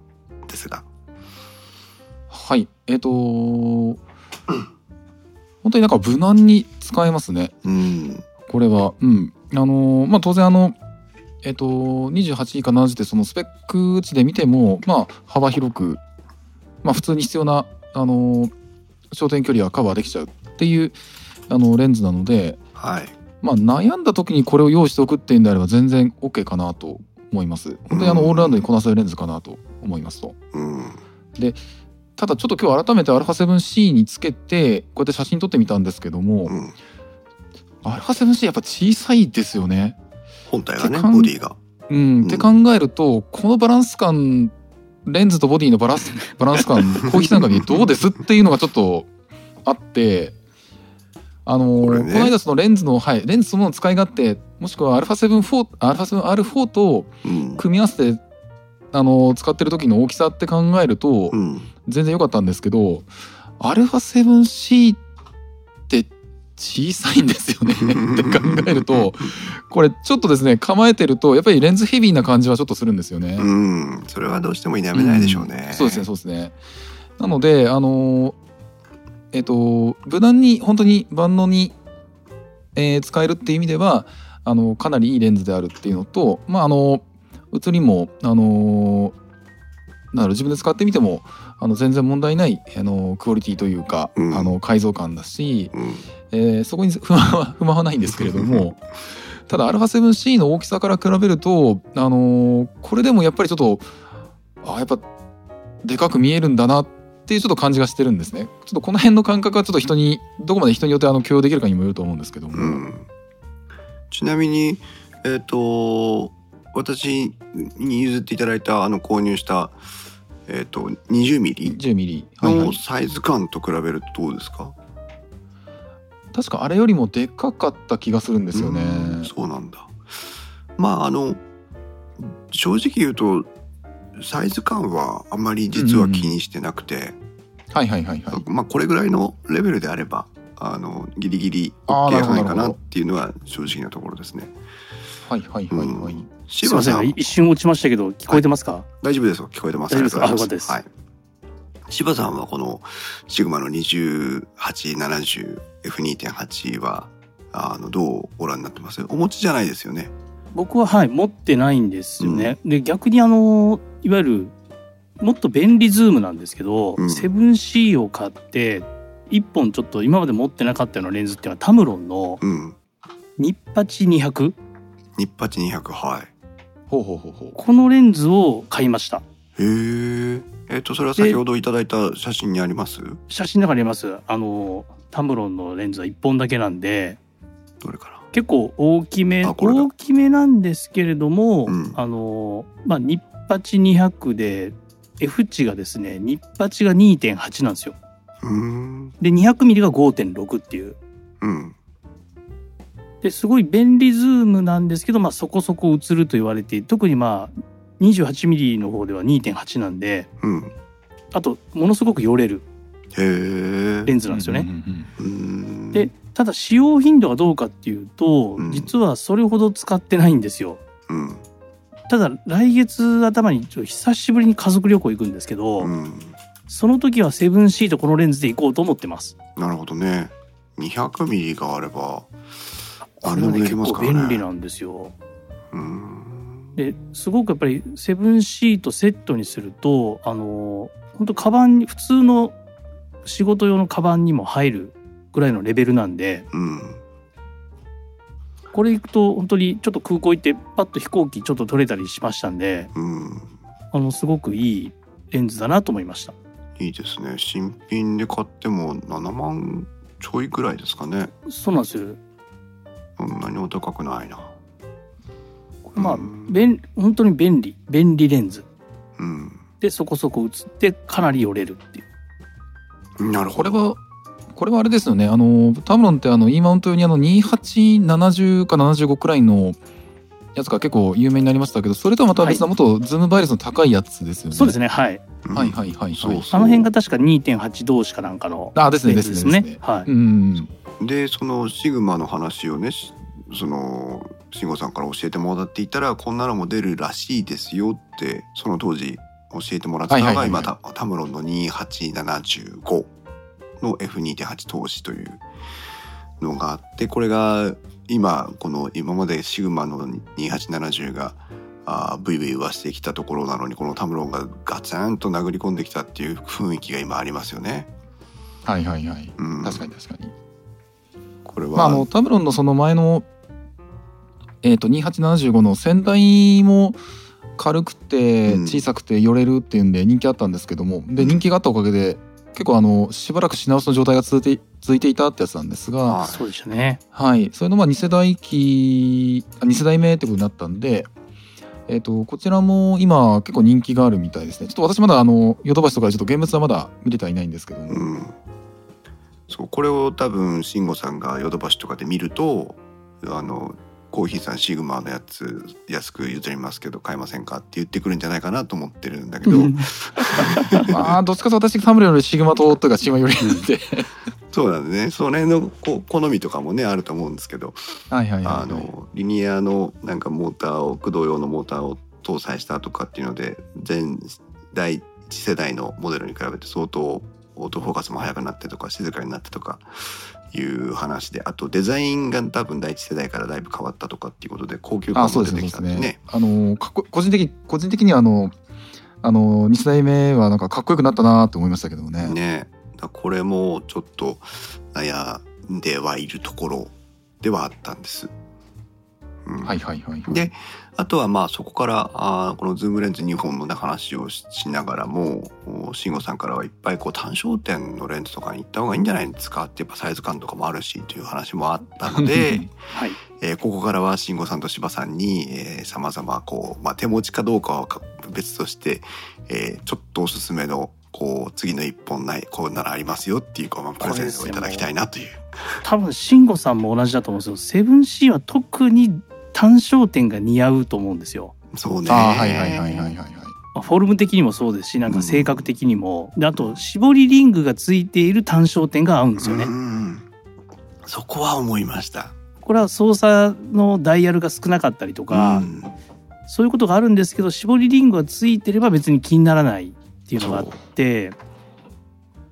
ですが。はいえっ、と本当になんか無難に使えますね。うん。これは。うん。あのーまあ当然あのえっ、と28以下70でそのスペック値で見てもまあ幅広くまあ普通に必要なあのー焦点距離はカバーできちゃうっていうあのレンズなのではい。まあ悩んだ時にこれを用意しておくっていうんであれば全然 OK かなと思います。本当にあのうん。オールラウンドにこなせるレンズかなと思いますと。うん。ただちょっと今日改めて α7C につけてこうやって写真撮ってみたんですけども、うん。 α7C やっぱ小さいですよね本体がね、ってかんボディが。うん、うんって考えるとこのバランス感レンズとボディのバランスバランス感コーヒーさんがにどうですっていうのがちょっとあって あのこれねこの間そのレンズの、はい、レンズそのものの使い勝手もしくは α7-4 α7R4 とうん組み合わせてあの使ってる時の大きさって考えるとうん 全然良かったんですけど α7C って小さいんですよね って考えるとこれちょっとですね構えてるとやっぱりレンズヘビーな感じはちょっとするんですよね。うんそれはどうしても否めないでしょうね、んそうですねそうですね。なのであのえっ、と無難に本当に万能に、えー使えるっていう意味ではあのかなりいいレンズであるっていうのとまああの写りもあのなんだろう自分で使ってみてもあの全然問題ないあのクオリティというか、うん。あの解像感だし、うん。えーそこに不満は 不満はないんですけれどもただ α7C の大きさから比べると、あのーこれでもやっぱりちょっとあやっぱでかく見えるんだなっていうちょっと感じがしてるんですね。ちょっとこの辺の感覚はちょっと人にどこまで人によってあの許容できるかにもよると思うんですけども、うん。ちなみにえっ、と私に譲っていただいたあの購入したえっ、と20ミリ？10ミリ、はいはい。のサイズ感と比べるとどうですか、確かあれよりもでかかった気がするんですよね。うんそうなんだ。まああの正直言うとサイズ感はあまり実は気にしてなくて、はいはいはいはい。まあこれぐらいのレベルであればあのギリギリあー OK なるほど範囲かなっていうのは正直なところですね。はいはいはいはい。うん。すいません。ん一瞬落ちましたけど聞こえてますか、大丈夫ですよ。聞こえてます。大丈夫ですか？ありがとうございます。はい。柴さんはこのシグマの 2870F2.8 はあのどうご覧になってます？お持ちじゃないですよね。僕ははい持ってないんですよね、で逆にあのいわゆるもっと便利ズームなんですけど、うん。7C を買って1本ちょっと今まで持ってなかったようなレンズっていうのはタムロンのうん。ニッパチ200ニッパチ200はい。ほうほうほうほう。このレンズを買いましたへえ。えっ、とそれは先ほどいただいた写真にあります？写真の中にありますあのタムロンのレンズは1本だけなんでどれかな結構大きめ大きめなんですけれども、うんあのまあニッパチ200で F 値がですねニッパチが2.8なんですようーん。で200ミリが5.6っていううん。ですごい便利ズームなんですけど、まあ、そこそこ写ると言われて特にまあ28ミリの方では2.8なんでうん。あとものすごく寄れる。レンズなんですよね。でただ使用頻度がどうかっていうと、うん実はそれほど使ってないんですよ。うん。ただ来月頭にちょ久しぶりに家族旅行行くんですけど、うん。その時は 7C とこのレンズで行こうと思ってます。なるほどね。200ミリがあれば。これで結構もできますからね便利なんですよ。ですごくやっぱり 7C とセットにするとあの本当カバンに普通の仕事用のカバンにも入るぐらいのレベルなんでうん。これ行くと本当にちょっと空港行ってパッと飛行機ちょっと取れたりしましたんでうん。あのすごくいいレンズだなと思いました。いいですね。新品で買っても7万ちょいぐらいですかね。そうなんですよ。そんなにお高くないな。まあうん便本当に便利便利レンズうん。でそこそこ映ってかなり寄れるっていう。なるほど。これはこれはあれですよねあのタムロンってあの E マウント用にあの2870か75くらいのやつが結構有名になりましたけどそれとはまた別なもっとズーム倍率の高いやつですよね。そうですねはい。うんはいはいはいはいそうあの辺が確か2.8同士かなんかのあですねですねですね。ねはい。うんでそのシグマの話をねしその慎吾さんから教えてもらっていたらこんなのも出るらしいですよってその当時教えてもらってたのが今タタムロンの2875の F2.8 投資というのがあってこれが今この今までシグマの2870がブイブイ言わしてきたところなのにこのタムロンがガツンと殴り込んできたっていう雰囲気が今ありますよね。はいはいはい。うん、確かに確かに。これは、まああのタムロンのその前のえっ、と2875の先代も軽くてうん。小さくて寄れるっていうんで人気あったんですけども、でうん。人気があったおかげで結構あのしばらく品薄の状態が続いて続いていたってやつなんですが、はいそうでしたね。はい、それのまあ2世代機あ2世代目ってことになったんで、えっとこちらも今結構人気があるみたいですね。ちょっと私まだあのヨドバシとかでちょっと現物はまだ見れてはいないんですけども、うん、そうこれを多分慎吾さんがヨドバシとかで見るとあのコーヒーさんシグマのやつ安く譲りますけど買えませんかって言ってくるんじゃないかなと思ってるんだけど、まあどっちかと私サムレよりシグマ島というかシグマよりなんで。そうなんでね。その辺のこ好みとかもねあると思うんですけど、はいはいはい、はい、あのリニアのなんかモーターを駆動用のモーターを搭載したとかっていうので全第一世代のモデルに比べて相当オートフォーカスも速くなってとか静かになってとかいう話であとデザインが多分第一世代からだいぶ変わったとかっていうことで高級感も出てきたんでね。ねあのかっこ個人的個人的にはあのあの2世代目はなんかかっこよくなったなと思いましたけどね。ねこれもちょっと悩んではいるところではあったんです。うん、はいはいはい、はい、であとはまあそこからあこのズームレンズ2本のね話をしながらも慎吾さんからはいっぱいこう単焦点のレンズとかに行った方がいいんじゃないですかってやっぱサイズ感とかもあるしという話もあったので、はいえー、ここからは慎吾さんと柴さんにさまざまこう、まあ、手持ちかどうかは別として、えー、ちょっとおすすめのこう次の一本ないこうならありますよっていうこう、まあ、プレゼントをいただきたいなという。多分慎吾さんも同じだと思うんですよ。セブンシーは特に単焦点が似合うと思うんですよ。そうね。はいはいはいはいはいはい。フォルム的にもそうですしなんか性格的にも、うん、あと絞りリングがついている単焦点が合うんですよね。そこは思いました。これは操作のダイヤルが少なかったりとか、うん、そういうことがあるんですけど絞りリングがついてれば別に気にならないっていうのがあって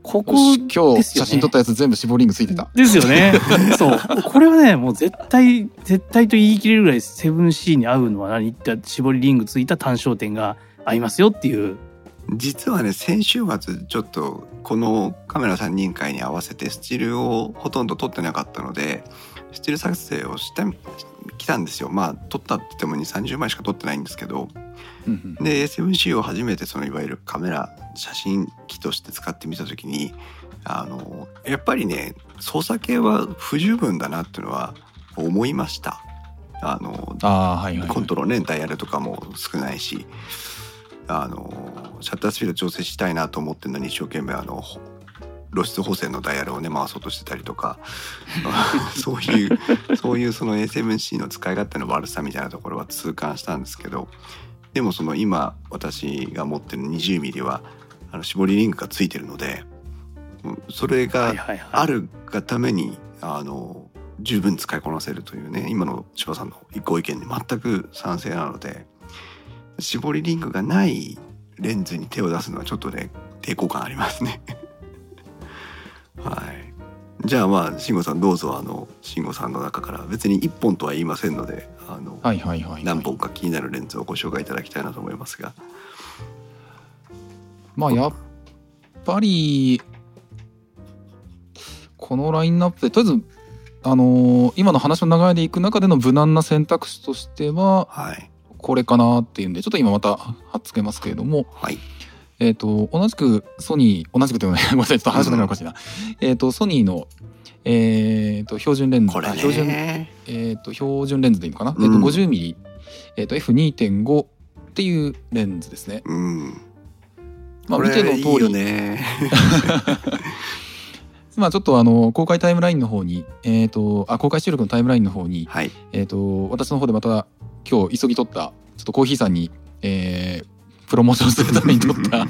ここ、ね、今日写真撮ったやつ全部絞りングついてた。ですよね。そう。これはね、もう絶対、絶対と言い切れるぐらいセブンシーに合うのは何？って絞りリングついた単焦点が合いますよっていう。実はね、先週末ちょっとこのカメラ3人会に合わせてスチールをほとんど撮ってなかったので、スチール作成をしてきたんですよ。まあ、撮ったって言っても2、30枚しか撮ってないんですけど、で SM-C を初めてそのいわゆるカメラ写真機として使ってみた時にあのやっぱりね操作系は不十分だなっていうのは思いました。あのあ、はいはい、コントロールねダイヤルとかも少ないしあのシャッタースピード調整したいなと思ってるのに一生懸命あの露出補正のダイヤルをね回そうとしてたりとか そういうそういうその ASMC の使い勝手の悪さみたいなところは痛感したんですけどでもその今私が持ってる 20mm はあの絞りリングがついてるのでそれがあるがために、あの十分使いこなせるというね今の千葉さんのご意見に全く賛成なので絞りリングがないレンズに手を出すのはちょっとね抵抗感ありますね。はいじゃあまあ慎吾さんどうぞあの慎吾さんの中から別に1本とは言いませんのであの、はいはいはい、はい、何本か気になるレンズをご紹介いただきたいなと思いますが。まあやっぱりこのラインナップでとりあえずあのー、今の話の流れでいく中での無難な選択肢としては、はい、これかなっていうんでちょっと今またはっつけますけれども、はい、えっ、ー、と同じくソニー同じくというのは ごめんなさいちょっと話がおかしいな、うん、えっ、とソニーのえー、と標準レンズ、ね、標準えー、と標準レンズでいいのかな、うん、えー、と 50mm、えー、と F2.5 っていうレンズですね。うん、まあ見ての通り。ね。まあちょっとあの公開タイムラインの方に、えっ、ー、とあ公開収録のタイムラインの方に、はい、えっ、と私の方でまた今日急ぎ取ったちょっとコーヒーさんに、えー、プロモーションするために撮った。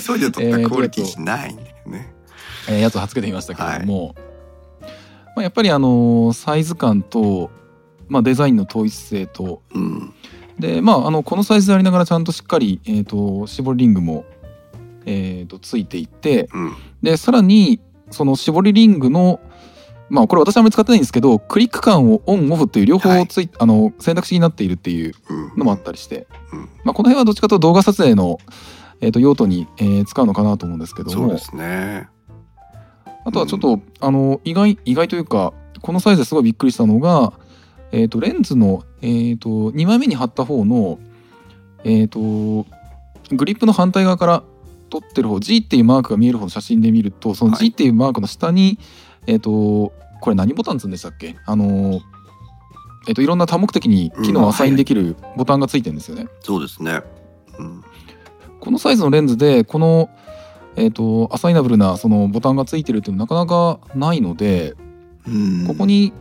急いで撮ったクオリティじゃないんだよね。えー、やつをはつけてみましたけれども、はい、まあ、やっぱりあのサイズ感と、まあ、デザインの統一性と、うん、でまああのこのサイズでありながらちゃんとしっかり、えーと、絞りリングも、えーと、ついていて、うん、でさらにその絞りリングのまあこれ私はあまり使ってないんですけどクリック感をオンオフっていう両方つい、はい、あの選択肢になっているっていうのもあったりして、うん、まあ、この辺はどっちかというと動画撮影の、えー、と用途に、えー、使うのかなと思うんですけども。そうですね。あとはちょっと、うん、あの意外意外というかこのサイズですごいびっくりしたのが、えーと、レンズの、えーと、2枚目に貼った方の、えーと、グリップの反対側から撮ってる方 G っていうマークが見える方の写真で見るとその G っていうマークの下に、はい、えっ、とこれ何ボタンつんでしたっけ？あのえっ、といろんな多目的に機能をアサインできるボタンがついてるんですよね。うんはい、そうですね、うん、このサイズのレンズでこのえっ、とアサイナブルなそのボタンがついてるっていうのなかなかないのでうん。ここに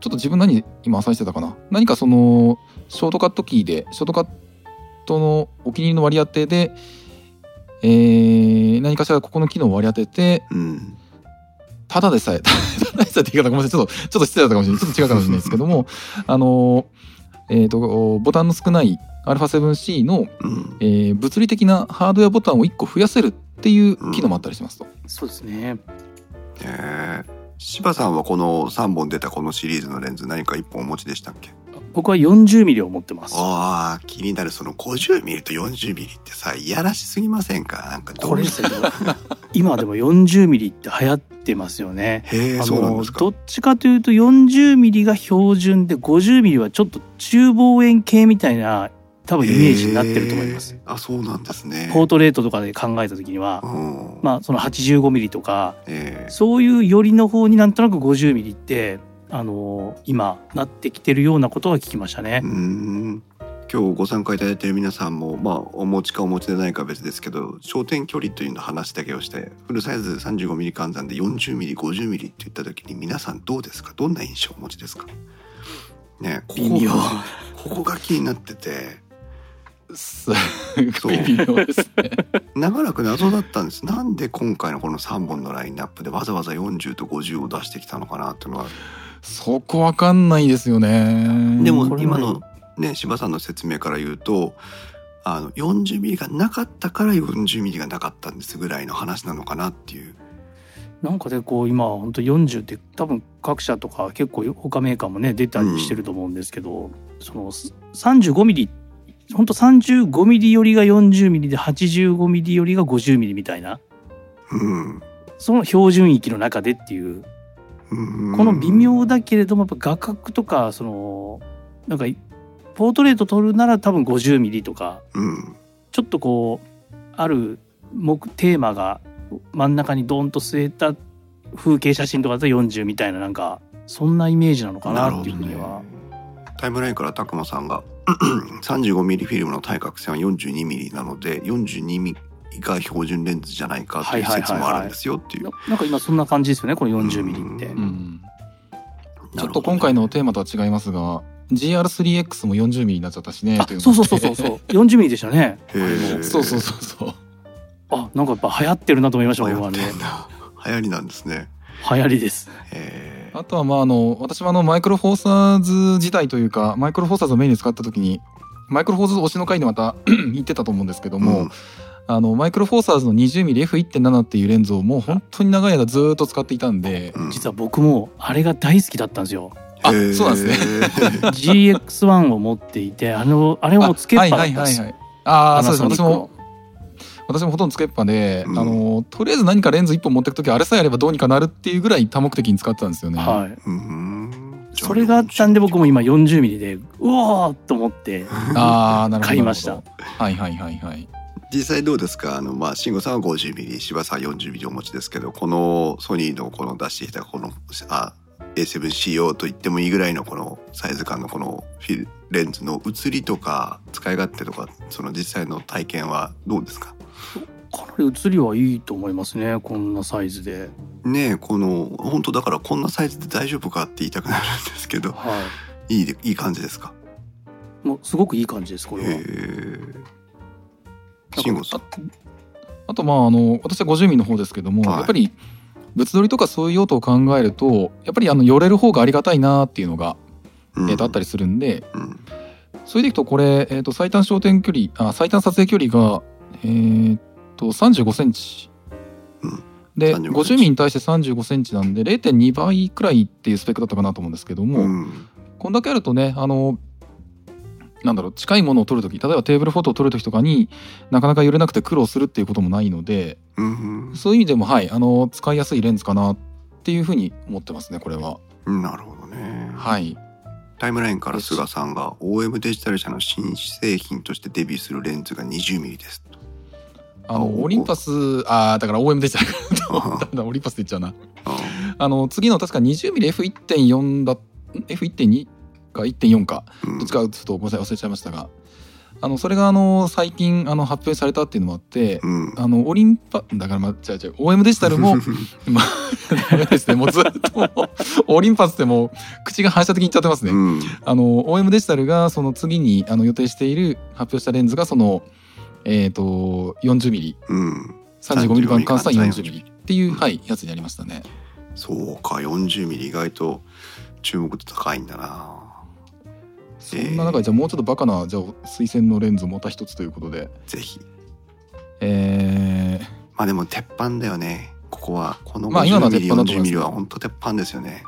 ちょっと自分何今アサインしてたかな？何かそのショートカットキーでショートカットのお気に入りの割り当てで、えー何かしらここの機能を割り当ててうんただでさえ ただでさえって言い方ごめんなさい。ちょっとちょっと失礼だったかもしれない。ちょっと違うかもしれないですけどもあのえっ、とボタンの少ない α7C の、うん。えー物理的なハードウェアボタンを1個増やせるっていう機能もあったりしますと。そうですね。えー。柴さんはこの3本出たこのシリーズのレンズ何か1本お持ちでしたっけ？僕は40ミリを持ってます。ああ気になるその50ミリと40ミリってさいやらしすぎませんか？なんかどう？これですね。今でも40ミリって流行ってますよね。あそうなんですかのどっちかというと40ミリが標準で50ミリはちょっと中望遠鏡みたいな多分イメージになってると思います。あそうなんですねポートレートとかで考えた時には、うんまあその85ミリとかえーそういう寄りの方になんとなく50ミリってあの今なってきてるようなことは聞きましたねう。ん今日ご参加いただいている皆さんもまあお持ちかお持ちでないかは別ですけど焦点距離というの話だけをしてフルサイズ 35mm 換算で 40mm50mm って言った時に皆さんどうですか？どんな印象をお持ちですか？ねここ微妙。ここが気になっててすごい微妙ですね。長らく謎だったんですなんで今回のこの3本のラインナップでわざわざ40と50を出してきたのかなっていうのはそこわかんないですよね。でも今のね柴さんの説明から言うとあの40ミリがなかったから40ミリがなかったんですぐらいの話なのかなっていう。なんかでこう今本当40って多分各社とか結構他メーカーもね出たりしてると思うんですけど、その35ミリ本当35ミリよりが40ミリで85ミリよりが50ミリみたいなうんその標準域の中でっていううんこの微妙だけれどもやっぱ画角とかそのなんかポートレート撮るなら多分50ミリとかうん。ちょっとこうある目テーマが真ん中にドンと据えた風景写真とかだと40みたいななんかそんなイメージなのかなっていうふうには、タイムラインから拓磨さんが 35mm フィルムの対角線は 42mm なので 42mm が標準レンズじゃないかという説もあるんですよっていう。な。なんか今そんな感じですよねこの40ミリって、ううん、ちょっと今回のテーマとは違いますが GR3X も 40mm になっちゃったしねあといそうそうそうそうそう。40ミリでしたね。そうそうそうそう。あなんかやっぱ流行ってるなと思いました流僕はね。行ってんだ。流行りなんですね。流行りです。へあとはまああの私もあのマイクロフォーサーズ自体というかマイクロフォーサーズをメインに使った時にマイクロフォーサーズ推しの回でまた 言ってたと思うんですけどーも、あのマイクロフォーサーズの 20mmF1.7 っていうレンズをもう本当に長い間ずーっと使っていたんで、うん。実は僕もあれが大好きだったんですよ。あそうなんですね。GX1 を持っていてあのあれもつけっぱだったんですよ。いああそうです私も私もほとんどつけっぱで、うん。あのとりあえず何かレンズ1本持ってく時あれさえあればどうにかなるっていうぐらい多目的に使ってたんですよね。はい。うん。それがあったんで僕も今40ミリでうおーっと思って。買いましたなるほど。はいはいはいはい。実際どうですか？あのまあ慎吾さんは 50mm 柴さんは 40mm お持ちですけどこのソニーのこの出してきたこのあ A7CO と言ってもいいぐらいのこのサイズ感のこのフィルレンズの写りとか使い勝手とかその実際の体験はどうですか？かなり写りはいいと思いますねこんなサイズで。ねえこの本当だからこんなサイズで大丈夫かって言いたくなるんですけどはい。いでいい感じですか？いもうすごくいい感じですこれは慎吾さん。あとまああの私は 50mm の方ですけども、はい。やっぱり物撮りとかそういう用途を考えるとやっぱりあの寄れる方がありがたいなっていうのが、うん。えーとあったりするんでうん。それでいくとこれ、えー、と最短焦点距離あ最短撮影距離がえー、と35センチ、うん。で35センチ。50mm に対して35センチなんで0.2倍くらいっていうスペックだったかなと思うんですけども、うん。こんだけあるとねあのなんだろう近いものを撮るとき例えばテーブルフォトを撮るときとかになかなか揺れなくて苦労するっていうこともないのでうんそういう意味でもはいあの使いやすいレンズかなっていうふうに思ってますねこれは。うんなるほどね。はい。タイムラインから菅さんが OM デジタル社の新製品としてデビューするレンズが 20mm です。と。あのオリンパスあーだから OM でしたダメだオリンパスって言っちゃうな。あの次の確か 20mmF1.4 だ F1.2 か1.4か。うん。どっちかちょっとごめんなさい忘れちゃいましたが。あのそれがあの最近あの発表されたっていうのもあって、うん。あのオリンパだからまあ違う違う OM デジタルも まあですね。もうずっとオリンパスってもう口が反射的に言っちゃってますね。うん。あの OM デジタルがその次にあの予定している発表したレンズがそのえっ、と 40mm うん。35ミリ版換算 40mm 40ミリっていう、はい、やつになりましたね。そうか40ミリ意外と注目度高いんだなそんな中でじゃあもうちょっとバカなじゃあ水線のレンズをまた一つということで、ぜひ。えー、まあでも鉄板だよね。ここは。このまあ今のは50ミリ40鉄板だと思います。ミリは本当鉄板ですよね。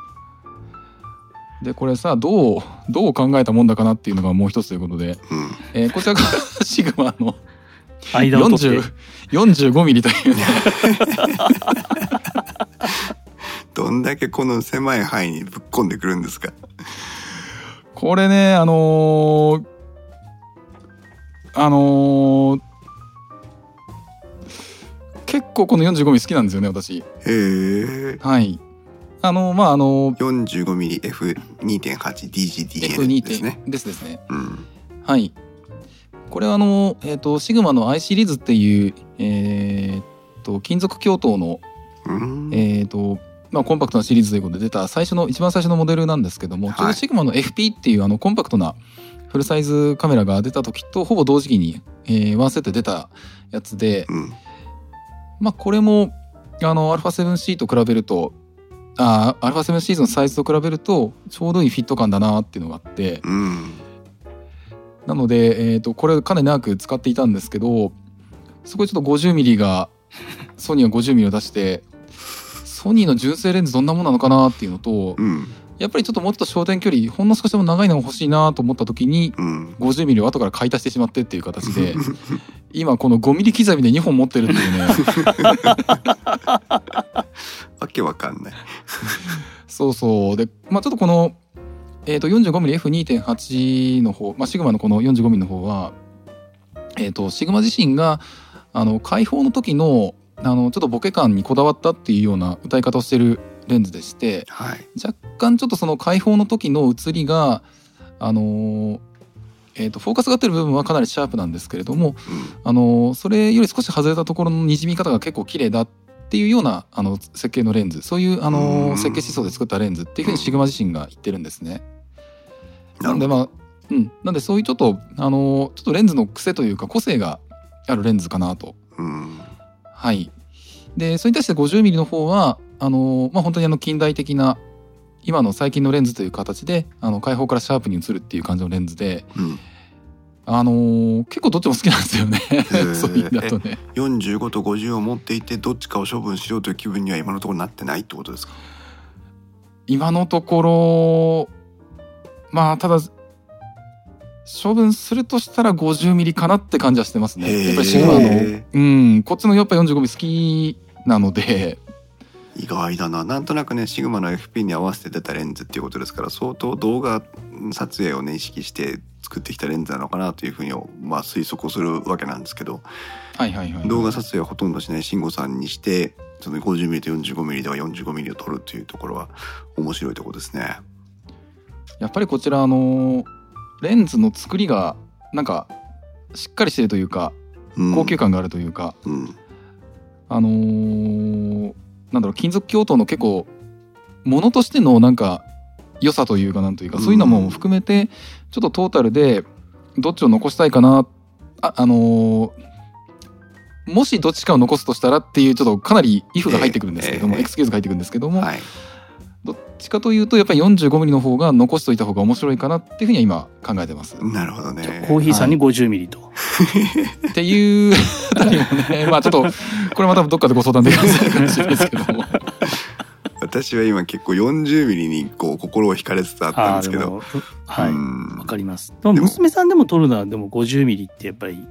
でこれさどうどう考えたもんだかなっていうのがもう一つということで、うん。えーこちらがシグマの間を取って。40 45ミリという。ね どんだけこの狭い範囲にぶっ込んでくるんですかこれねあのーあのー結構この45ミリ好きなんですよね私。へえはい。あのまああの 45mm F2.8DGDN ですね。F2. ですですね。うん。はい。これはあの、えっ、と、シグマの I シリーズっていう、えっ、と、金属鏡頭の、うん。えっ、と、まあ、コンパクトなシリーズということで出た最初の、一番最初のモデルなんですけども、はい。ちょうどシグマの FP っていうあの、コンパクトなフルサイズカメラが出た時とほぼ同時期に、えーワンセットで出たやつで、うん。まあ、これも、あの、α7C と比べると、あー α7 シリーズのサイズと比べると、ちょうどいいフィット感だなっていうのがあって、うん。なので、えー、とこれかなり長く使っていたんですけどそこでちょっと 50mm がソニーが 50mm を出してソニーの純正レンズどんなものなのかなっていうのとうん。やっぱりちょっともっと焦点距離ほんの少しでも長いのが欲しいなと思った時にうん。50mm を後から買い足してしまってっていう形で 今この 5mm 刻みで2本持ってるっていうね。わけわかんない。そうそう。でまあちょっとこの、えー、と 45mmF2.8 の方、まあ、シグマのこの 45mm の方は、えー、とシグマ自身があの開放の時のあのちょっとボケ感にこだわったっていうような歌い方をしてるレンズでしてはい。若干ちょっとその開放の時の写りがあのーえー、とフォーカスが合ってる部分はかなりシャープなんですけれども、あのーそれより少し外れたところのにじみ方が結構綺麗だっていうようなあの設計のレンズそういうあのーうん。設計思想で作ったレンズっていうふうにシグマ自身が言ってるんですね。なんでまあうん。なんでそういうちょっとあのーちょっとレンズの癖というか個性があるレンズかなと。うんはい。で、それに対して 50mm の方は、あの、まあ、本当にあの近代的な、今の最近のレンズという形で、あの、開放からシャープに映るっていう感じのレンズで、うんあのー結構どっちも好きなんですよね。ー そういう意味だとね。45と50を持っていてどっちかを処分しようという気分には今のところなってないってことですか？今のところ、まあ、ただ、処分するとしたら 50mm かなって感じはしてますね。やっぱりシグマの、へうん、こっちのやっぱ 45mm 好きなので、意外だななんとなくねシグマの FP に合わせて出たレンズっていうことですから相当動画撮影をね意識して作ってきたレンズなのかなというふうにまあ推測をするわけなんですけどはいはいはい。動画撮影はほとんどしない慎吾さんにしてその 50mm と 45mm では 45mm を撮るというところは面白いところですね。やっぱりこちらあのレンズの作りがなんかしっかりしてるというかうん。高級感があるというか、うん。あのーなんだろう金属鏡頭の結構ものとしてのなんか良さというかなんというか、うん。そういうのも含めてちょっとトータルでどっちを残したいかなああのーもしどっちかを残すとしたらっていうちょっとかなりイフが入ってくるんですけれども、ええ。エクスキューズが入ってくるんですけども、はいどっちかというとやっぱり 45mm の方が残しといた方が面白いかなっていうふうには今考えてます。なるほどね。コーヒーさんに50ミリと。っていうあたりもね まあちょっとこれまたどっかでご相談できますかもしれないですけども私は今結構 40mm にこう心を惹かれつつあったんですけど。はい。うんわかります。でも娘さんでも撮るのはでも50ミリってやっぱりいい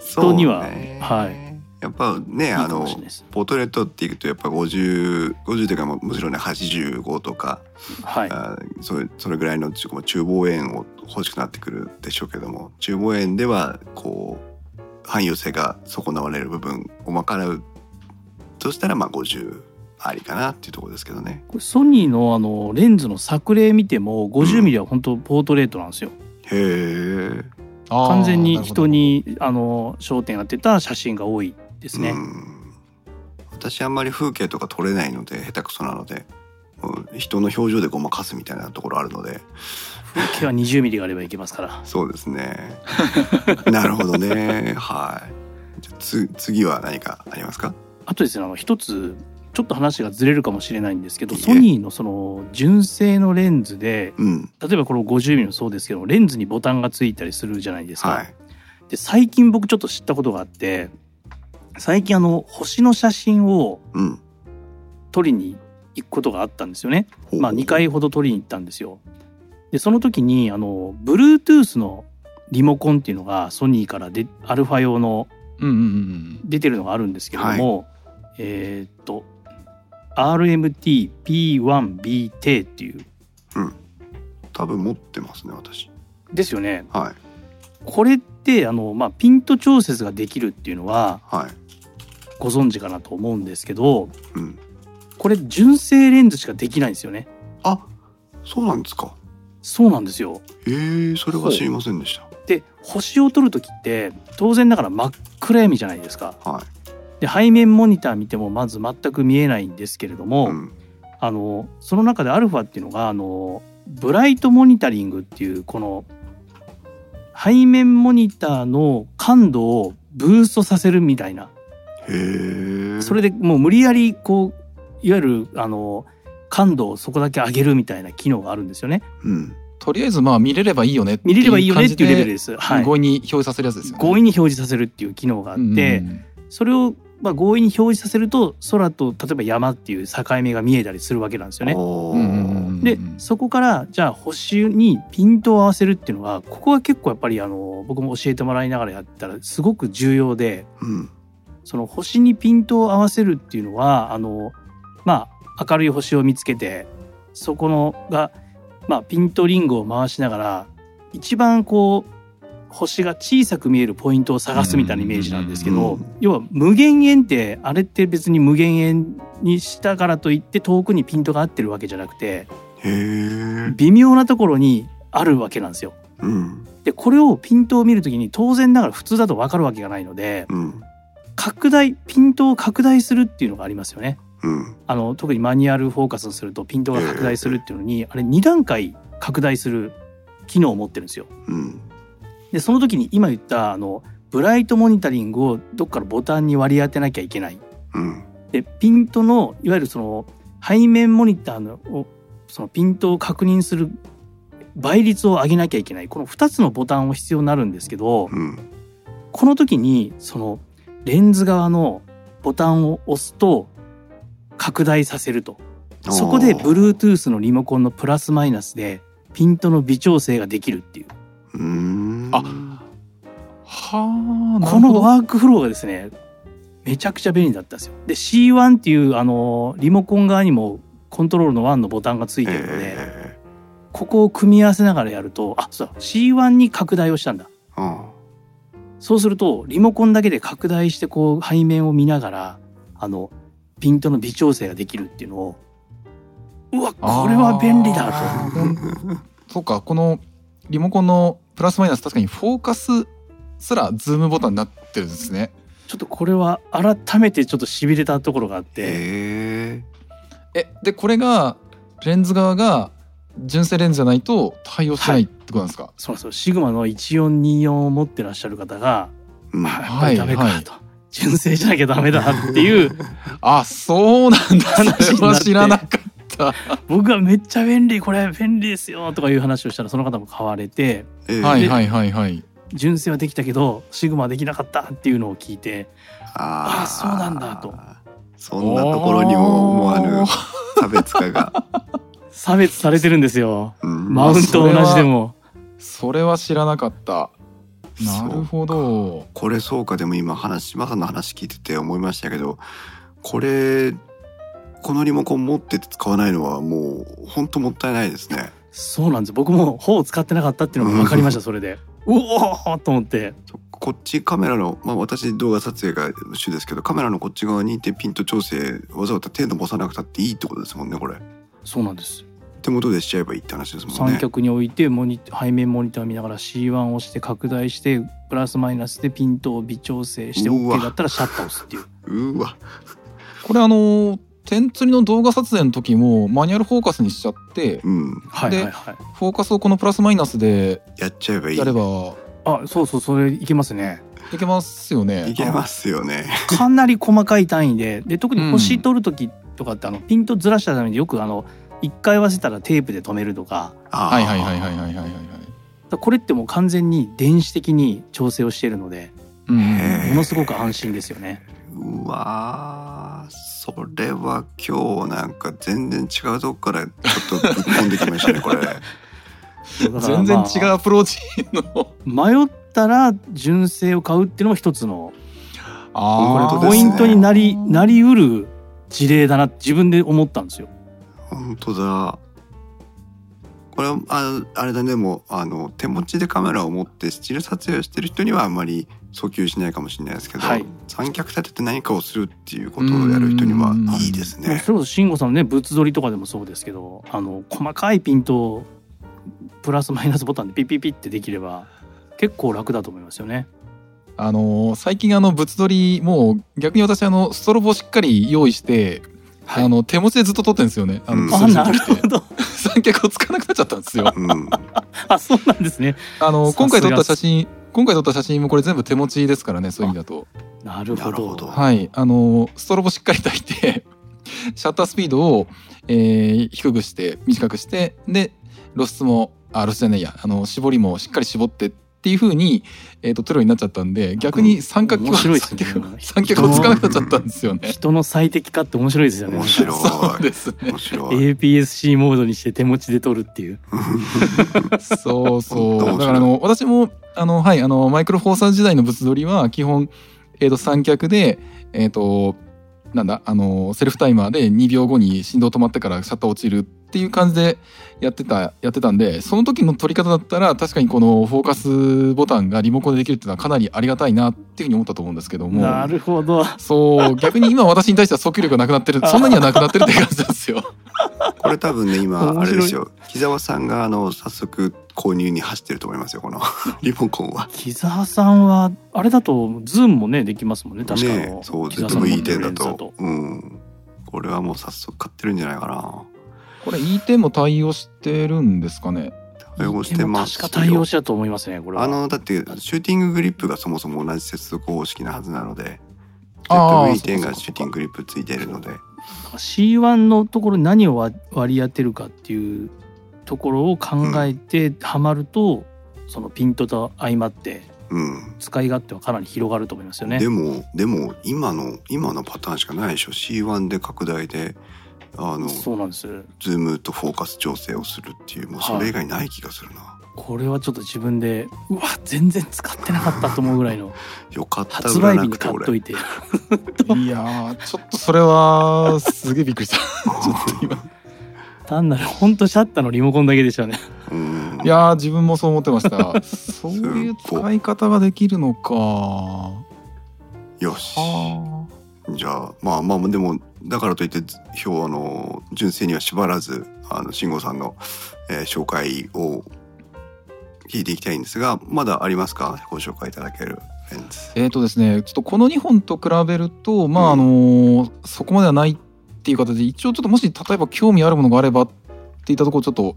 人にはそうねはいやっぱねあの。ポートレートっていくとやっぱ5050というかももちろんね85とか、はい。あそれそれぐらいの中中望遠を欲しくなってくるでしょうけども中望遠ではこう汎用性が損なわれる部分を賄うとしたらまあ50ありかなっていうところですけどね。これソニーのあのレンズの作例見ても50ミリは本当ポートレートなんですよ。へえ。完全に人にあの焦点当てた写真が多いですね。うん。私あんまり風景とか撮れないので下手くそなので人の表情でごまかすみたいなところあるので。風景は20ミリがあればいけますから。そうですね。なるほどね。はい。じゃあつ次は何かありますか？あとですねあの一つちょっと話がずれるかもしれないんですけどソニーのその純正のレンズでうん。例えばこの50ミリもそうですけどレンズにボタンがついたりするじゃないですか。はい。で最近僕ちょっと知ったことがあって最近あの星の写真をうん。撮りに行くことがあったんですよね。ほうまあ2回ほど撮りに行ったんですよ。でその時にあの Bluetooth のリモコンっていうのがソニーからでアルファ用のうんうんうん出てるのがあるんですけれども、えーっと RMT-P1BT っていう。多分持ってますね私。ですよね。はい。これってあの、まあ、ピント調節ができるっていうのははいご存知かなと思うんですけどうんこれ純正レンズしかできないんですよね。あそうなんですかそうなんですよ。へえそれは知りませんでしたで星を撮る時って当然ながら真っ暗闇じゃないですか。はいで背面モニター見てもまず全く見えないんですけれども、うんあのその中でアルファっていうのがあのブライトモニタリングっていうこの背面モニターの感度をブーストさせるみたいなそれでもう無理やりこういわゆるあの感度をそこだけ上げるみたいな機能があるんですよね。うんとりあえずまあ見れればいいよねって見れればいいよねっていうレベルでです。はい。強引に表示させるやつですよね。強引に表示させるっていう機能があって、それをまあ強引に表示させると空と例えば山っていう境目が見えたりするわけなんですよね。でそこからじゃあ星にピントを合わせるっていうのがここが結構やっぱりあの僕も教えてもらいながらやったらすごく重要でうんその星にピントを合わせるっていうのはあのまあ明るい星を見つけてそこのが、まあ、ピントリングを回しながら一番こう星が小さく見えるポイントを探すみたいなイメージなんですけど要は無限円ってあれって別に無限円にしたからといって遠くにピントが合ってるわけじゃなくて微妙なところにあるわけなんですよ。うん。でこれをピントを見るときに当然ながら普通だと分かるわけがないのでうん拡大ピントを拡大するっていうのがありますよね。うんあの特にマニュアルフォーカスをするとピントが拡大するっていうのに、あれ2段階拡大する機能を持ってるんですよ。うんでその時に今言ったあのブライトモニタリングをどっかのボタンに割り当てなきゃいけない。うんでピントのいわゆるその背面モニターのをそのピントを確認する倍率を上げなきゃいけないこの2つのボタンを必要になるんですけどうんこの時にそのレンズ側のボタンを押すと拡大させると。そこで Bluetooth のリモコンのプラスマイナスでピントの微調整ができるっていう。うあはあなこるほどのワークフローがですねめちゃくちゃ便利だったんですよ。で C1 っていうあのリモコン側にもコントロールの1のボタンがついてるので、えここを組み合わせながらやるとあそうだ C1 に拡大をしたんだ。えあそうするとリモコンだけで拡大してこう背面を見ながらあのピントの微調整ができるっていうのをうわこれは便利だと。そうかこのリモコンのプラスマイナス確かにフォーカスすらズームボタンになってるんですね。ちょっとこれは改めてちょっと痺れたところがあって、ええでこれがレンズ側が純正レンズじゃないと対応してないってことなんですか、そうなんですよシグマの1424を持ってらっしゃる方がうんまあやっぱりダメかはいはい。と、純正じゃなきゃダメだっていう。あそうなんだ。話にな知らなかった。僕がめっちゃ便利。これ便利ですよとかいう話をしたらその方も買われて。ええ。ではいはいはいはい。純正はできたけどシグマはできなかったっていうのを聞いてあー。あそうなんだと。そんなところにも思わぬ差別化が、差別されてるんですよ。うん。マウント同じでも。それは知らなかった。なるほど。これそうか。でも今話島さんの話聞いてて思いましたけどこれこのリモコン持ってて使わないのはもう本当もったいないですね。そうなんです。僕も頬を使ってなかったっていうのが分かりましたそれで。うおーと思って。こっちカメラの、まあ、私動画撮影が主ですけどカメラのこっち側にいてピント調整わざわざ手伸ばさなくたっていいってことですもんねこれ。そうなんです手元でしちゃえばいいって話ですもんね。三脚に置いてモニ背面モニター見ながら C1 を押して拡大してプラスマイナスでピントを微調整して OK だったらシャッターを押すっていう。うわ。これあの点釣りの動画撮影の時もマニュアルフォーカスにしちゃってうん。はいはいはい。フォーカスをこのプラスマイナスでやっちゃえばいい。やればあそうそうそれいけますね。いけますよね。いけますよね。かなり細かい単位でで特に星取る時とかってあのピントずらしたためによくあの一回忘れたらテープで止めるとかはいはいはいはいはいこれってもう完全に電子的に調整をしているので、うん、ものすごく安心ですよね。うわそれは今日なんか全然違うとこからちょっとぶっ込んできましたね これ。全然違うアプローチの迷ったら純正を買うっていうのも一つのあこれポイントになりなりうる事例だな自分で思ったんですよ。本当だ。これはああれだね。もうあの手持ちでカメラを持ってスチール撮影をしてる人にはあんまり訴求しないかもしれないですけど、はい。三脚立てて何かをするっていうことをやる人にはいいですね。それこそ慎吾さんのね物撮りとかでもそうですけどあの細かいピントをプラスマイナスボタンでピッピッピッってできれば結構楽だと思いますよね。あのー最近あの物撮りもう逆に私あのストロボをしっかり用意して、はいあの手持ちでずっと撮ってるんですよね。あのうんあなるほど。三脚を使わなくなっちゃったんですよ。うん、あそうなんですね。あの今回撮った写真今回撮った写真もこれ全部手持ちですからねそういう意味だと。なるほど。なるほどはいあのストロボしっかり炊いて シャッタースピードを、えー低くして短くしてで露出もあ露出じゃないやあの絞りもしっかり絞ってっていう風に、えー、と撮るようになっちゃったんで逆に三角面白いですね三脚三脚を使わなくなっちゃったんですよね。人の最適化って面白いですよね。面白いそうですね。面白い。APS-C モードにして手持ちで撮るっていう。そうそう。だからあの私もあのはいあのマイクロフォーサー時代の物撮りは基本えっ、と三脚でえっ、となんだあのセルフタイマーで2秒後に振動止まってからシャッター落ちるっていう感じでやってたやってたんでその時の撮り方だったら確かにこのフォーカスボタンがリモコンでできるっていうのはかなりありがたいなっていうふうに思ったと思うんですけども。なるほど。そう逆に今私に対しては訴求力がなくなってるそんなにはなくなってるって感じなんですよ。これ多分ね今あれですよ木澤さんがあの早速購入に走ってると思いますよこの リモコンは。木澤さんはあれだとズームもねできますもんね確かあの、ねそう木澤さんの持って ZV-E10 だるレンズだと。うんこれはもう早速買ってるんじゃないかな。これ E10 も対応してるんですかね？対応してます。よ確か対応したと思いますねこれは。あのだってシューティンググリップがそもそも同じ接続方式なはずなのであー ZV-10 そうかそうかがシューティンググリップついているので。C1 のところに何を割割り当てるかっていうところを考えてはまると、そのピントと相まってうん。使い勝手はかなり広がると思いますよね。で。もでも今の今のパターンしかないでしょ。C1 で拡大であのそうなんです。ズームとフォーカス調整をするっていうもうそれ以外ない気がするな、これはちょっと自分でうわ全然使ってなかったと思うぐらいの よかった発売日に買っといて。いやー。ちょっとそれはすげえびっくりした。ちょっと今単なる本当シャッターのリモコンだけでしたね。うん。いやー自分もそう思ってました。そういう使い方ができるのか。よし。はじゃあまあまあでもだからといって今日あの純正には縛らずあの慎吾さんの、えー紹介を聞いていきたいんですがまだありますか？ご紹介いただけるレンズ。えーとですねちょっとこの2本と比べるとまああのーそこまではないっていう形で一応ちょっともし例えば興味あるものがあればっていったところちょっと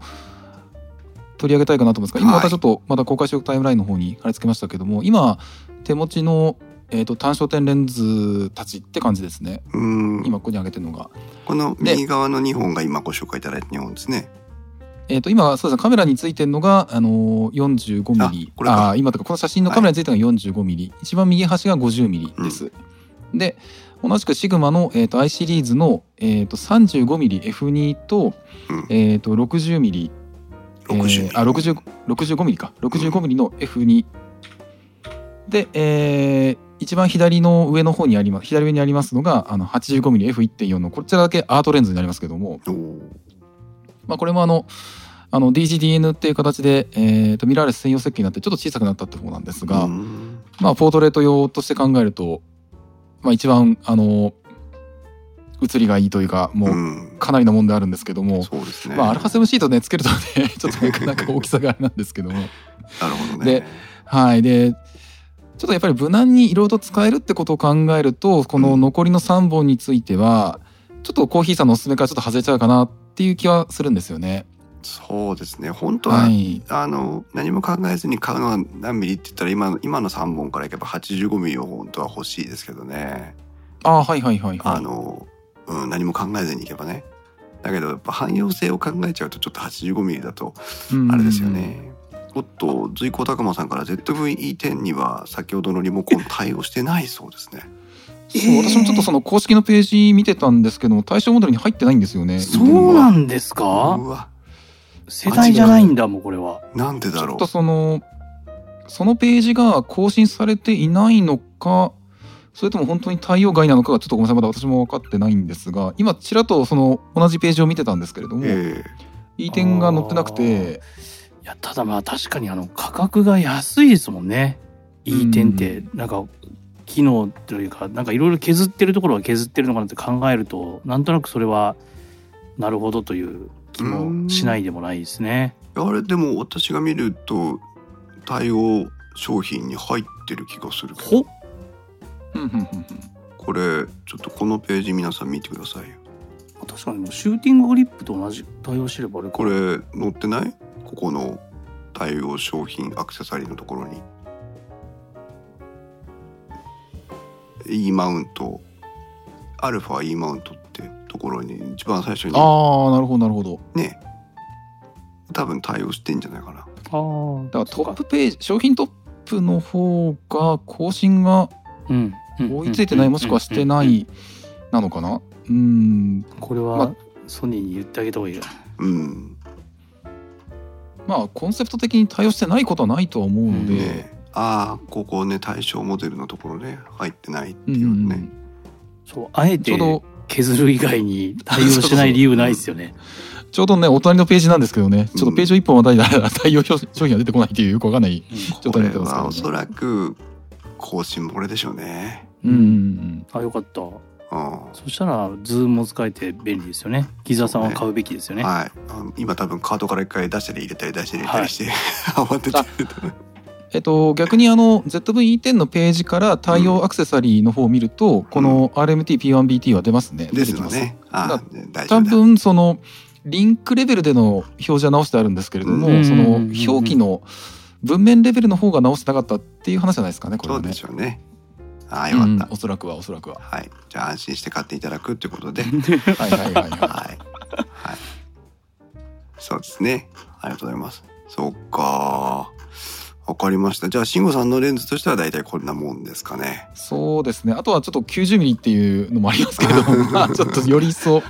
取り上げたいかなと思うんですが今またちょっとまた公開収録タイムラインの方に貼り付けましたけども今手持ちの、えー、と単焦点レンズたちって感じですね。うん。今ここに上げてるのが。この右側の2本が今ご紹介いただいた2本ですね。えー、と今そうですねカメラについてるのが、あのー、45ミリ。あこれか。あー今とかこの写真のカメラについてるのが45ミリ、一番右端が50ミリです。で同じくシグマの、えー、と I シリーズの、えー、と35ミリ F2 と,、うん。えー、と60ミリ。60ミリえーあ60 65ミリか。65ミリの F2 で、えー一番左の上の方にあります左上にありますのがあの85ミリ F1.4 のこちらだけアートレンズになりますけども、まあ、これもあのあの DGDN っていう形で、えー、とミラーレス専用設計になってちょっと小さくなったって方なんですが、うん。まあ、ポートレート用として考えると、まあ、一番あの写りがいいというかもううん。かなりのもんであるんですけども、そうですね。まあアルファ7シートねつけるとね ちょっとなかなか大きさがあれなんですけども。なるほどね。ではいでちょっとやっぱり無難にいろいろと使えるってことを考えるとこの残りの3本についてはちょっとコーヒーさんのおすすめからちょっと外れちゃうかなっていう気はするんですよね。そうですね。本当は、はい、あの何も考えずに買うのは何ミリって言ったら今の今の3本からいけば85ミリを本当は欲しいですけどね。あーはいはいはいはい。あの、うん、何も考えずにいけばね。だけどやっぱ汎用性を考えちゃうとちょっと85ミリだとあれですよね。おっと随光拓磨さんから ZVE10 には先ほどのリモコン対応してないそうですね。そう私もちょっとその公式のページ見てたんですけども対象モデルに入ってないんですよね。そうなんですか？うわ世代じゃないんだもんこれはなんでだろうちょっと。そのそのページが更新されていないのかそれとも本当に対応外なのかがちょっとごめんなさいまだ私も分かってないんですが今ちらっとその同じページを見てたんですけれども、えいい点が載ってなくていやただまあ確かにあの価格が安いですもんね。E 点ってなんか機能というかなんかいろいろ削ってるところは削ってるのかなって考えるとなんとなくそれはなるほどという気もしないでもないですね。えあれでも私が見ると対応商品に入ってる気がするけど。ほうんうんうんうん。これちょっとこのページ皆さん見てくださいよ。確かにシューティンググリップと同じ対応してればあれか。これ載ってない？ここの対応商品アクセサリーのところに E マウントアルファ E マウントってところに一番最初にああなるほどなるほど。ね多分対応してんじゃないかな。あーだからトップページ商品トップの方が更新がうん追いついてないもしくはしてないなのかな？うん。これは、まソニーに言ってあげた方がいいよ。うんまあコンセプト的に対応してないことはないとは思うので、ねああここね対象モデルのところね入ってないってうんいうね、そうあえてちょうど削る以外に対応しない理由ないですよね。ちょうどねお隣のページなんですけどね。ちょっとページを一本またいだら対応商品が出てこないっていうよくわかん。ない状これ態になってますけどね。はおそらく更新漏れでしょうね。うんうんうん。あよかった。うんそしたらズームも使えて便利ですよね木澤さんは買うべきですよねはい、今多分カートから一回出したり入れたり出したり入れたりして、慌ててえっと、逆にあの ZV-E10 のページから対応アクセサリーの方を見ると、この RMT-P1BT は出ますね。です出てきます。よね。あだあ大丈多。分そのリンクレベルでの表示は直してあるんですけれども、うんその表記の文面レベルの方が直してなかったっていう話じゃないですかねこれはねそうで。しょうね。ああよかった。うんおそらくはおそらくは。はい。じゃあ安心して買っていただくということで、はいはいはいはい ははい。そうですね。ありがとうございます。そっか。わかりました。じゃあ慎吾さんのレンズとしては大体こんなもんですかね。い。そうですね。あとはちょっと90ミリっていうのもありますけれども、まあちょっとより一層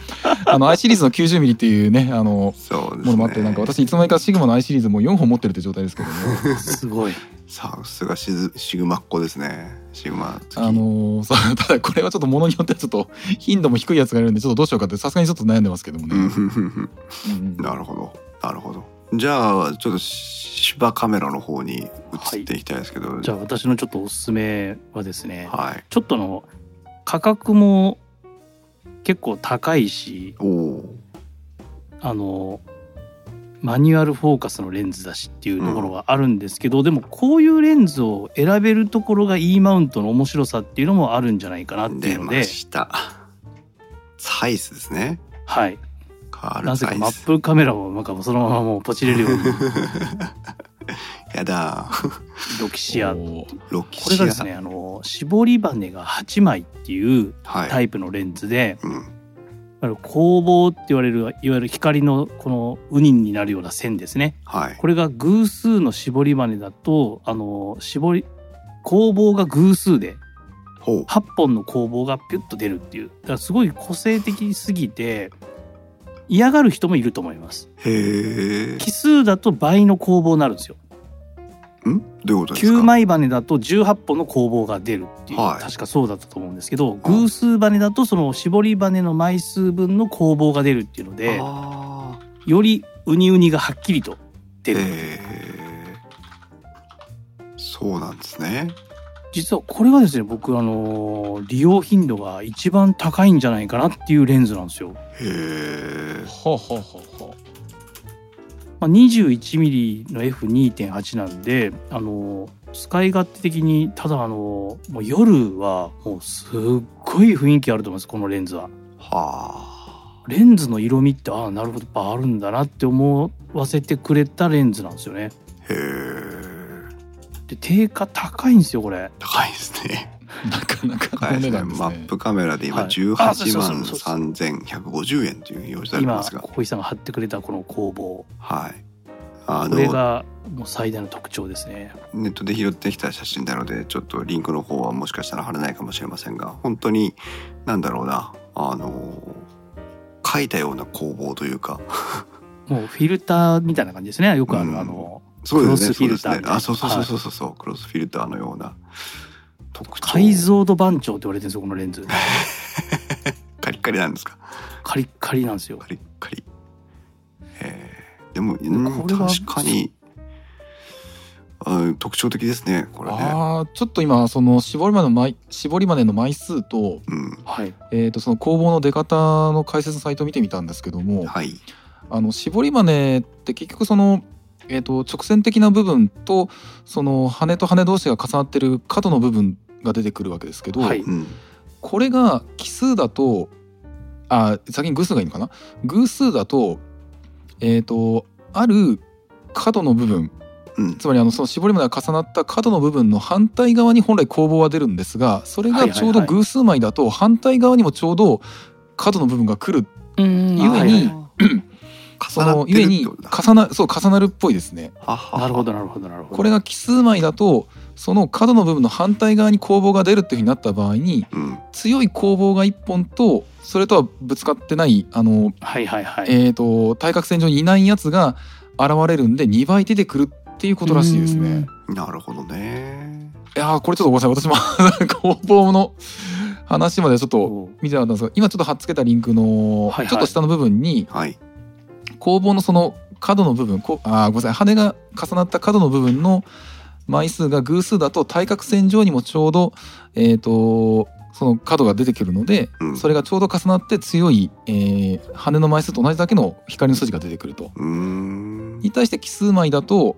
あの i シリーズの90ミリっていうねあのそうですね。ものもあってなんか私いつの間にかシグマの i シリーズもう4本持ってるって状態ですけども。すごいさすがシズシグマっ子ですね。シグマ。あのーそうただこれはちょっと物によってはちょっと頻度も低いやつがいるんでちょっとどうしようかってさすがにちょっと悩んでますけどもね。なるほど。なるほど。じゃあちょっと芝カメラの方に移っていきたいですけど。じゃあ私のちょっとおすすめはですねはい。ちょっとあの価格も結構高いしあのマニュアルフォーカスのレンズだしっていうところがあるんですけど、でもこういうレンズを選べるところが E マウントの面白さっていうのもあるんじゃないかなってい出まうのでした。サイズですね。はいなぜ。かマップカメラをなんかそのままもうポチれるようにやだ。ロキシアロキシア。これがですねあの絞り羽が8枚っていうはい。タイプのレンズで、うん。いわゆる光棒って言われるいわゆる光のこのウニになるような線ですねはい。これが偶数の絞り羽だとあの絞り光棒が偶数でほう。8本の光棒がピュッと出るっていうだからすごい個性的すぎて嫌がる人もいると思います。奇数だと倍の光棒になるんですよん？どういうことですか？9枚羽だと18本の光棒が出るっていう、はい確かそうだったと思うんですけど偶数羽だとその絞り羽の枚数分の光棒が出るっていうのであよりウニウニがはっきりとあ。出る。そうなんですね。実はこれがですね僕あの利用頻度が一番高いんじゃないかなっていうレンズなんですよ。へえはあ、はあはあはまあ、21mm の F2.8 なんであの使い勝手的にただあのもう夜はもうすっごい雰囲気あると思いますこのレンズは。はレンズの色味ってああなるほどやっぱあるんだなって思わせてくれたレンズなんですよね。あへえで定価高いんですよこれ。高いですね。あ。なかなか高いですね。ね。マップカメラで今はい。あそう18そう万そうそう。3150円という表示されて今ますが小井さんが貼ってくれたこの工房。はい。あこれのがもう最大の特徴ですね。ネットで拾ってきた写真なのでちょっとリンクの方はもしかしたら貼れないかもしれませんが本当になんだろうな。あの書いたような工房というか。もうフィルターみたいな感じですね。よくある、うん。あのそうですねクロスフィルターそうですねあそうそうそうそうそうそう、クロスフィルターのような特徴。解像度番長って言われてるんですよこのレンズ。カリッカリなんですか？カリッカリなんですよ。カリッカリ。えーでも、うんこれは確かにあ特徴的ですねこれね。ああちょっと今その絞りマネの枚絞りマネの枚数と,、うん。はい。えー、とその工房の出方の解説サイトを見てみたんですけどもはい。あの絞りマネって結局その、えー、と直線的な部分とその羽と羽同士が重なってる角の部分が出てくるわけですけど、はい。うん。これが奇数だとあ先に偶数がいいのかな？偶数だとえっ、とある角の部分うん。つまりあのその絞りまでが重なった角の部分の反対側に本来攻防は出るんですがそれがちょうど偶数枚だと反対側にもちょうど角の部分が来るうん。ゆえにそ重なってのゆえにるってことだ。重なそう重なるっぽいですね。ははは。なるほどなるほどなるほど。これが奇数枚だとその角の部分の反対側に攻防が出るっていうふうになった場合にうん。強い攻防が1本とそれとはぶつかってないあの、はいはいはい、えー、と対角線上にいないやつが現れるんで2倍出てくるっていうことらしいですね。なるほどね。いやーこれちょっとごめんなさい。私も工房の話までちょっとお見てなかったんですが今ちょっと貼っつけたリンクのはいはい。ちょっと下の部分にはい工房のその角の部分こあごめんなさい羽が重なった角の部分の枚数が偶数だと対角線上にもちょうどえっ、とその角が出てくるので、うんそれがちょうど重なって強い、えー羽の枚数と同じだけの光の筋が出てくると。に対して奇数枚だと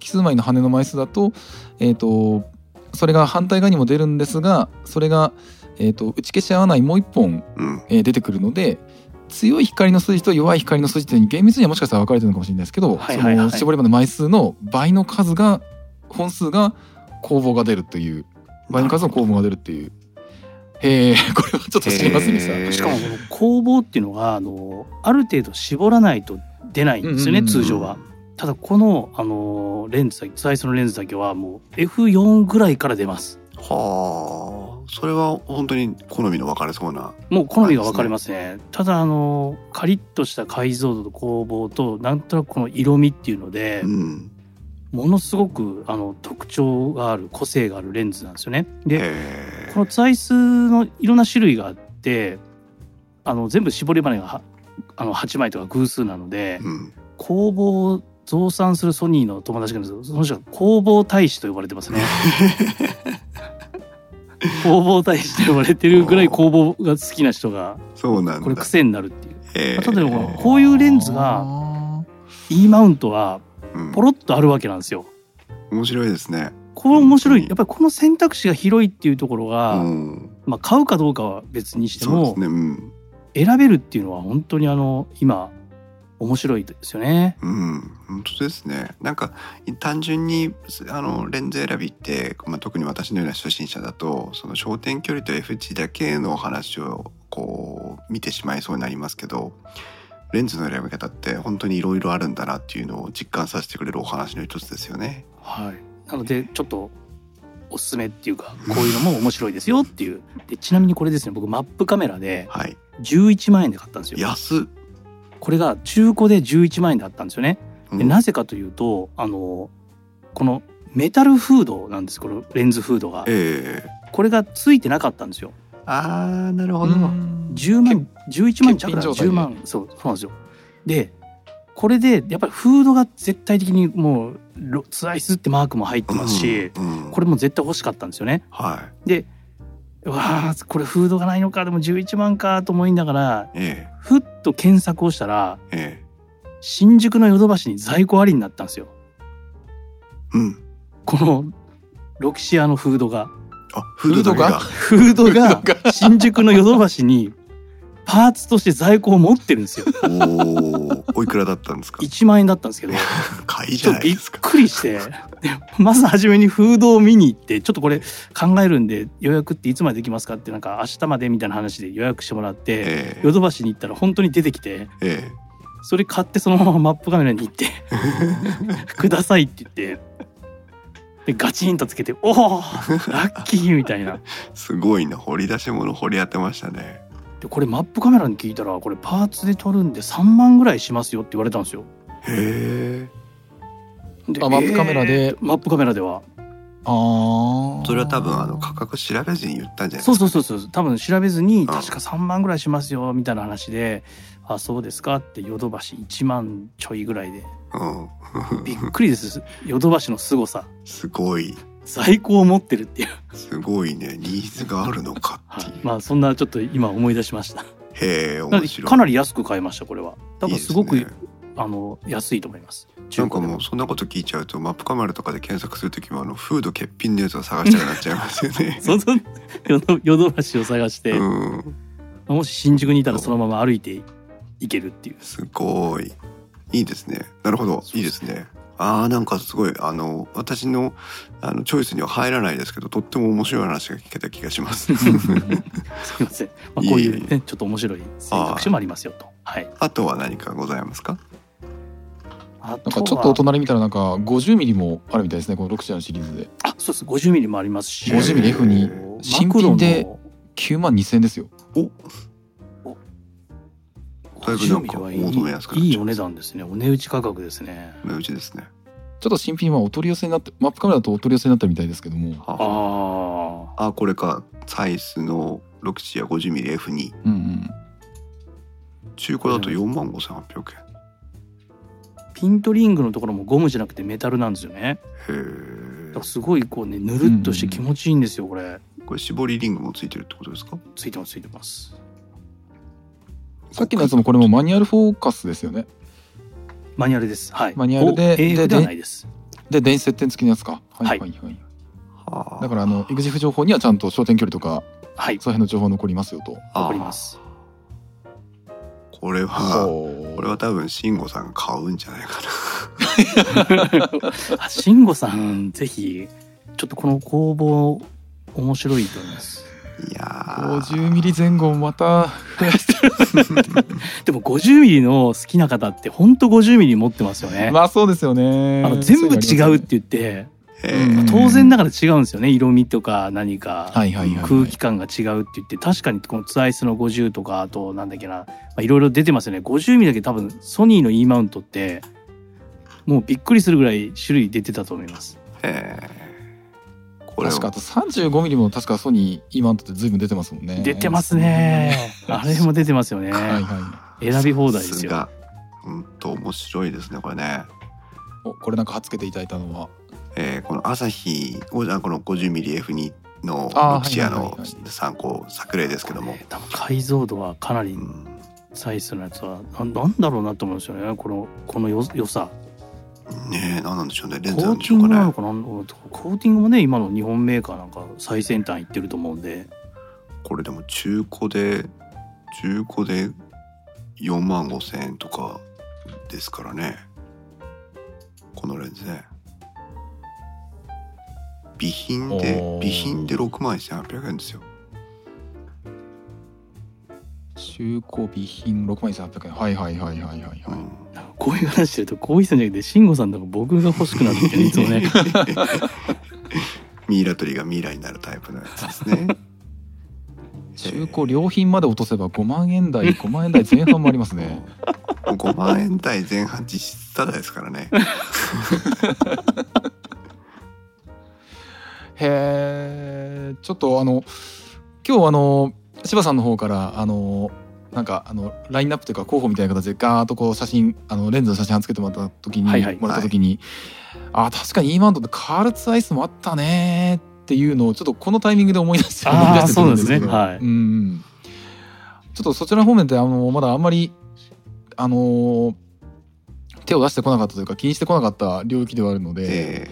奇数枚の羽の枚数だと,、えー、とそれが反対側にも出るんですがそれが、えー、と打ち消し合わないもう一本、うんえー出てくるので強い光の筋と弱い光の筋っていうのに厳密にはもしかしたら分かれてるのかもしれないですけど、はいはいはいその絞り場の枚数の倍の数が本数が攻防が出るという倍の数の攻防が出るっていう。へえ これはちょっと知りませんでした。しかもこの工房っていうのがあのある程度絞らないと出ないんですよね、うんうんうん通常は。ただこのあのレンズだけ最初のレンズだけはもう F4 ぐらいから出ます。はあそれは本当に好みの分かれそうなもう好みが分かれますね。ただあのカリッとした解像度と工房となんとなくこの色味っていうので、うんものすごくあの特徴がある個性があるレンズなんですよね。でへこの材質のいろんな種類があってあの全部絞り羽がはあの8枚とか偶数なのでえうん工房を増産するソニーの友達がいるんですけどその人は工房大使と呼ばれてますね。工房大使と呼ばれてるぐらい工房が好きな人がそうなんだこれ癖になるっていう。へえ例えばこのこういうレンズがあ E マウントはうんポロッとあるわけなんですよ。面白いですね。これ面白い。やっぱりこの選択肢が広いっていうところが、うん。まあ、買うかどうかは別にしてもそうですね。うん。選べるっていうのは本当にあの今面白いですよね。うん、本当ですね。なんか単純にあのレンズ選びって、まあ、特に私のような初心者だとその焦点距離と F 値だけの話をこう見てしまいそうになりますけどレンズの選び方って本当にいろいろあるんだなっていうのを実感させてくれるお話の一つですよね。はい、なのでちょっとおすすめっていうかこういうのも面白いですよっていうでちなみにこれですね僕マップカメラではい。11万円で買ったんですよ。安っ。これが中古で11万円であったんですよね。うんでなぜかというとあのこのメタルフードなんですこのレンズフードがええこれがついてなかったんですよ。ああなるーほど。うん10万11万じゃから欠品状態で10万そうそうなんですよ。でこれでやっぱりフードが絶対的にもうロツアイスってマークも入ってますし、うんうんこれも絶対欲しかったんですよね。はでうわあこれフードがないのかでも11万かと思いながらいえ。ふっと検索をしたらええ。新宿のヨドバシに在庫ありになったんですよ。えうん。このロキシアのフードが。あフードがフードが。新宿のヨドバシにパーツとして在庫を持ってるんですよ。おおおいくらだったんですか？1万円だったんですけど。買いじゃないですか？くりして、でまず初めにフードを見に行って、ちょっとこれ考えるんで予約っていつまでできますかってなんか明日までみたいな話で予約してもらって、ええ。ヨドバシに行ったら本当に出てきて、えそれ買ってそのままマップカメラに行って、くださいって言って、でガチンとつけて、おおラッキーみたいな。えすごいな。掘り出し物掘り当てましたねでこれマップカメラに聞いたらこれパーツで撮るんで3万ぐらいしますよって言われたんですよ。へえであマップカメラで。えーマップカメラでは。あー。それは多分あの価格調べずに言ったんじゃないですかそうそうそうそう多分調べずにん。確か3万ぐらいしますよみたいな話で「あそうですか」ってヨドバシ1万ちょいぐらいで。うん。びっくりです。ヨドバシの凄さ。すごい在庫を持ってるっていう、すごいね。ニーズがあるのかっていう、まあそんなちょっと今思い出しました。へえ面白い。かなり安く買いましたこれは。多分すごくね。あの安いと思います。なんかもうそんなこと聞いちゃうとマップカメラとかで検索するときもあのフード欠品のやつを探したくなっちゃいますよね。そのヨドヨドバシを探して、うん。もし新宿にいたらそのまま歩いていけるっていう。すごい。いいですね。なるほど。いいですねあーなんかすごいあの私のあのチョイスには入らないですけどとっても面白い話が聞けた気がします。すいません、まあ、こういうねちょっと面白い選択肢もありますよと。はい。あとは何かございますか？あなんかちょっとお隣見たらなんか50ミリもあるみたいですねこのロクシアのシリーズで。あそうです。50ミリもありますし。50ミリ F に新品で9万2000円ですよ。おだいぶなん50ミかやすくなっちゃういいお値段ですね。お値打ち価格ですね。目打ちですね。ちょっと新品はお取り寄せになってマップカメラだとお取り寄せになったみたいですけども。はあ。あこれかサイスのロクシア 50mmF2 うんうん。中古だと4万5800円。ーピントリングのところもゴムじゃなくてメタルなんですよね。へだかえらすごいこうねぬるっとして気持ちいいんですよこれ。これ絞りリングもついてるってことですか？ついてますついてますさっきのやつもこれもマニュアルフォーカスですよね。マニュアルです。はい。マニュアルででではないです。で電子接点付きのやつか。はいははいいはい。はあ。だからあの EXIF 情報にはちゃんと焦点距離とかはい。その辺の情報残りますよと。わかります。これはほこれは多分慎吾さん買うんじゃないか あ慎吾さんぜひちょっとこの工房面白いと思います。ないやー。50ミリ前後をまた増やして でも50ミリの好きな方って本当50ミリ持ってますよね、まあそうですよね。あの全部違うって言って。へうん。え当然ながら違うんですよね。色味とか何か。空気感が違うって言って。確かにこのツアイスの50とかあとなんだっけな。まあいろいろ出てますよね。50ミリだけ多分ソニーの E マウントってもうびっくりするぐらい種類出てたと思います。へえこれ確かあと35ミリも確かソニー E マウントって随分出てますもんね。出てますね。あれも出てますよね。はいは選び放題ですよ。うんと面白いですねこれね。いおこれなんか貼っつけていただいたのは。えーこの朝日この 50mmF2 のロクシアの参考作例ですけども、多分解像度はかなりうん。サイズのやつはななんだろうなと思うんですよね。このこのよ良さねえ何なんでしょうね。レンコズなんーティングなでしょうかねのか。なコーティングもね今の日本メーカーなんか最先端いってると思うんで。これでも中古で中古で4万5千円とかですからね。このレンズね。備品で備品で6万1800円ですよ中古備品6万1800円。はいはいはいはいはいはい、うん。こういう話してるとこういう人じゃなくて慎吾さんとか僕が欲しくなってきてね。いつもねミイラ取りがミイラになるタイプのやつですね。中古良品まで落とせば5万円台 5万円台前半もありますね。5万円台前半実質ただですからね。へえちょっとあの今日あの柴さんの方からあのなんかあのラインナップというか候補みたいな形でガーッとこう写真あのレンズの写真つけてもらった時に、はいはいもらった時に、あ確かに E マウントってカールツアイスもあったねっていうのをちょっとこのタイミングで思い出して出してくるんですけど。そうですね。はい。うんちょっとそちら方面ってあのまだあんまりあの手を出してこなかったというか気にしてこなかった領域ではあるので、え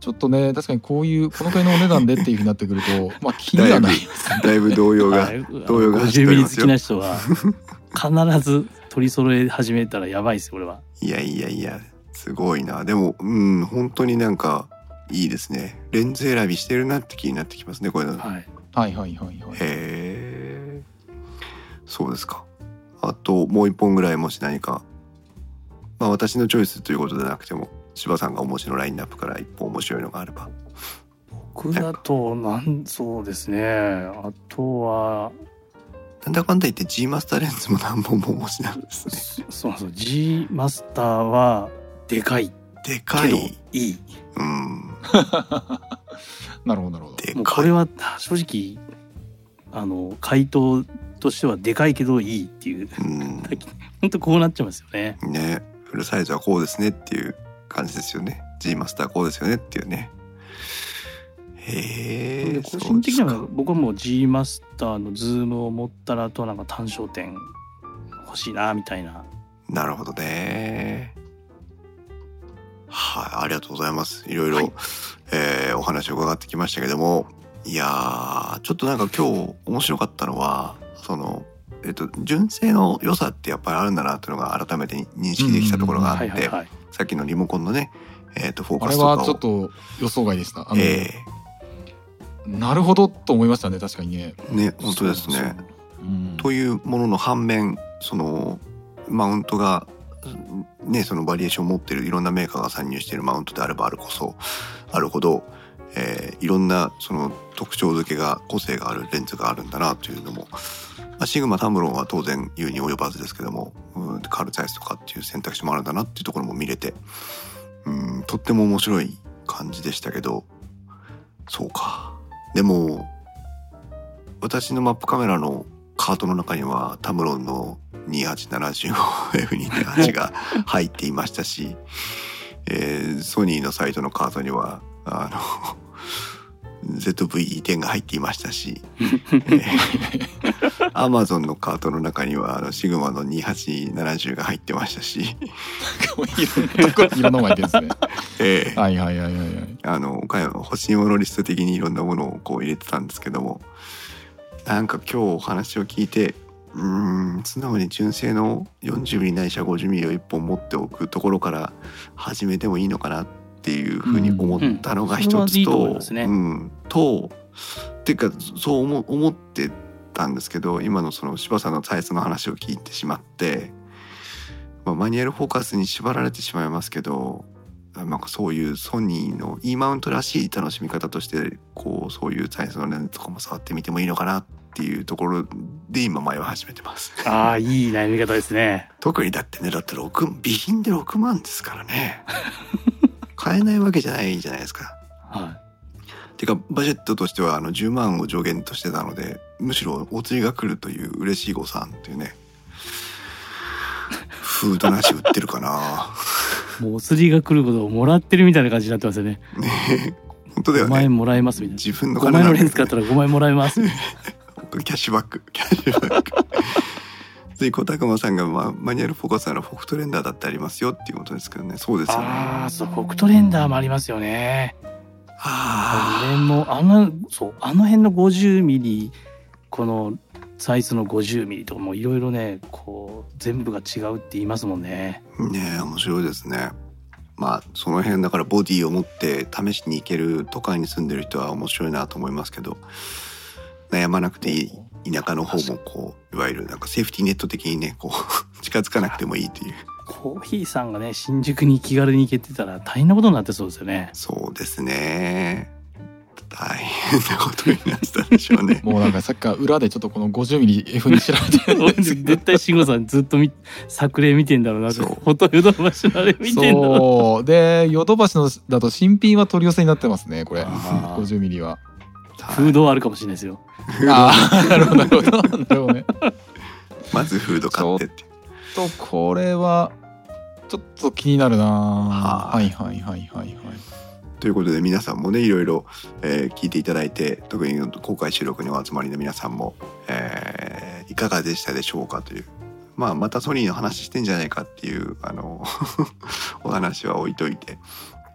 ちょっとね確かにこういうこのくらいのお値段でっていうふうになってくると まあ気にはなりますーだいぶ動揺がはい動揺が走って50ミリ好おりますよきな人は必ず取り揃え始めたらやばいですよ俺は。いやいやいやすごいな。でもうん本当になんかいいですね。レンズ選びしてるなって気になってきますねこれの。はい。はいはいはいはい。へえそうですか。あともう一本ぐらいもし何か。まあ私のチョイスということでなくても柴さんがお持ちのラインナップから一本面白いのがあれば。僕だとなんそうですね。あとはなんだかんだ言って G マスターレンズも何本もお持ちなんですね。そそうそう G マスターはでかい。でかけどいい。いうん。なるほどなるほどでかい。これは正直あの回答としてはでかいけどいいっていう。うん。本当こうなっちゃいますよね。ね。フルサイズはこうですねっていう感じですよね。G マスターこうですよねっていうね。へえで個人的には僕はもう G マスターのズームを持ったらあとはなんか単焦点欲しいなみたいな。なるほどね。はいありがとうございます。いろいろ、はい。えーお話を伺ってきましたけども。いやーちょっとなんか今日面白かったのはそのえっと純正の良さってやっぱりあるんだなっていうのが改めて認識できたところがあって、はいはいはいさっきのリモコンのね、えっとフォーあれカスとかを。はちょっと予想外でした。あの、えなるほどと思いましたね確かにね、ーね本当ですね。うん、というものの反面そのマウントがねそのバリエーションを持ってるいろんなメーカーが参入しているマウントであればあるこそあるほど、えーいろんなその特徴付けが個性があるレンズがあるんだなというのも、まあ、シグマタムロンは当然言うに及ばずですけどもうんカール・ザイスとかっていう選択肢もあるんだなっていうところも見れてうんとっても面白い感じでしたけどそうか。でも私のマップカメラのカートの中にはタムロンの 2875F2.8 が入っていましたし、えーソニーのサイトのカートにはあの ZV-10 が入っていましたし、アマゾンのカートの中にはあのシグマの2870が入ってましたし、いろんなところにいろんなのがいてですね。えーはいはいはいはいはい。あの岡山欲しいものリスト的にいろんなものをこう入れてたんですけども。なんか今日お話を聞いてうーん素直に純正の 40mm ないしは 50mm を1本持っておくところから始めてもいいのかなっていうふうに思ったのが一つとうん。とっていうかそう思思ってたんですけど今のその柴さんのサイズの話を聞いてしまって、まあ、マニュアルフォーカスに縛られてしまいますけどなんかそういうソニーの E マウントらしい楽しみ方としてこうそういうサイズのレンズとかも触ってみてもいいのかなっていうところで今迷い始めてます。ああいい悩み方ですね。特にだってねだって6備品で6万ですからね 買えないわけじゃないじゃないですか。はてかバジェットとしてはあの10万を上限としてたのでむしろお釣りが来るという嬉しい誤算っていうね。フードなし売ってるかな。いもうお釣りが来ることをもらってるみたいな感じになってますよね。ね本当だよ5万もらえますみたい自分のな5万円のレンズか買ったら5万円もらえます。キャッシュバック。キャッシュバックで小高間さんが、まあ、マニュアルフォーカスならフォクトレンダーだってありますよっていうことですけどね。そうですよね。ああそうフォクトレンダーもありますよね。ああれもあのそうあの辺の50ミリこのサイズの50ミリとかもいろいろねこう全部が違うって言いますもんね。あねえ面白いですね。まあその辺だからボディを持って試しに行ける都会に住んでる人は面白いなと思いますけど悩まなくていい田舎の方もこういわゆるなんかセーフティーネット的にねこう 近づかなくてもいいという。コーヒーさんがね新宿に気軽に行けてたら大変なことになってそうですよね。そうですね。大変なことになってたでしょうね。もうなんかさっきから裏でちょっとこの 50mm F に調べてるんですけど。絶対慎吾さんずっとみ作例見てんだろうな。そう。フォトヨドバシのあれ見てんだろそう。でヨドバシのだと新品は取り寄せになってますねこれ。あー。50mm はうフードはあるかもしれないですよ。ああなるほどなるほど。なるほどね。まずフード買って。ってとこれはちょっと気になるな。ははいはいはいはいはい。ということで皆さんもねいろいろ、えー聞いていただいて特に公開収録にお集まりの皆さんも、えーいかがでしたでしょうかという。まあまたソニーの話してんじゃないかっていうあの お話は置いといて、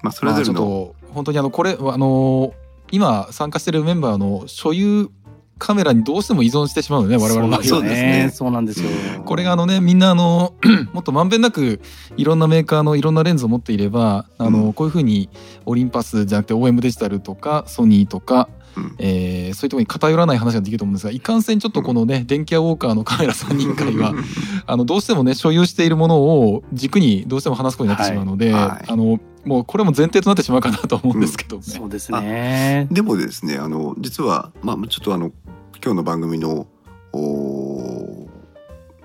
まあ、それまあちょっぞれの、と本当にあのこれあの今参加してるメンバーの所有カメラにどうしても依存してしまうのね我々のそうですね。そうなんですよ。これがあのねみんなあの もっとまんべんなくいろんなメーカーのいろんなレンズを持っていればあの、うん。こういうふうにオリンパスじゃなくて OM デジタルとかソニーとか、うん。えーそういうところに偏らない話ができると思うんですがいかんせんちょっとこのね、電気屋ウォーカーのカメラ3人会は あのどうしてもね所有しているものを軸にどうしても話すことになってしまうので、はい。はい。あのもうこれも前提となってしまうかなと思うんですけどね。そうですね。でもですねあの実はまあちょっとあの今日の番組のお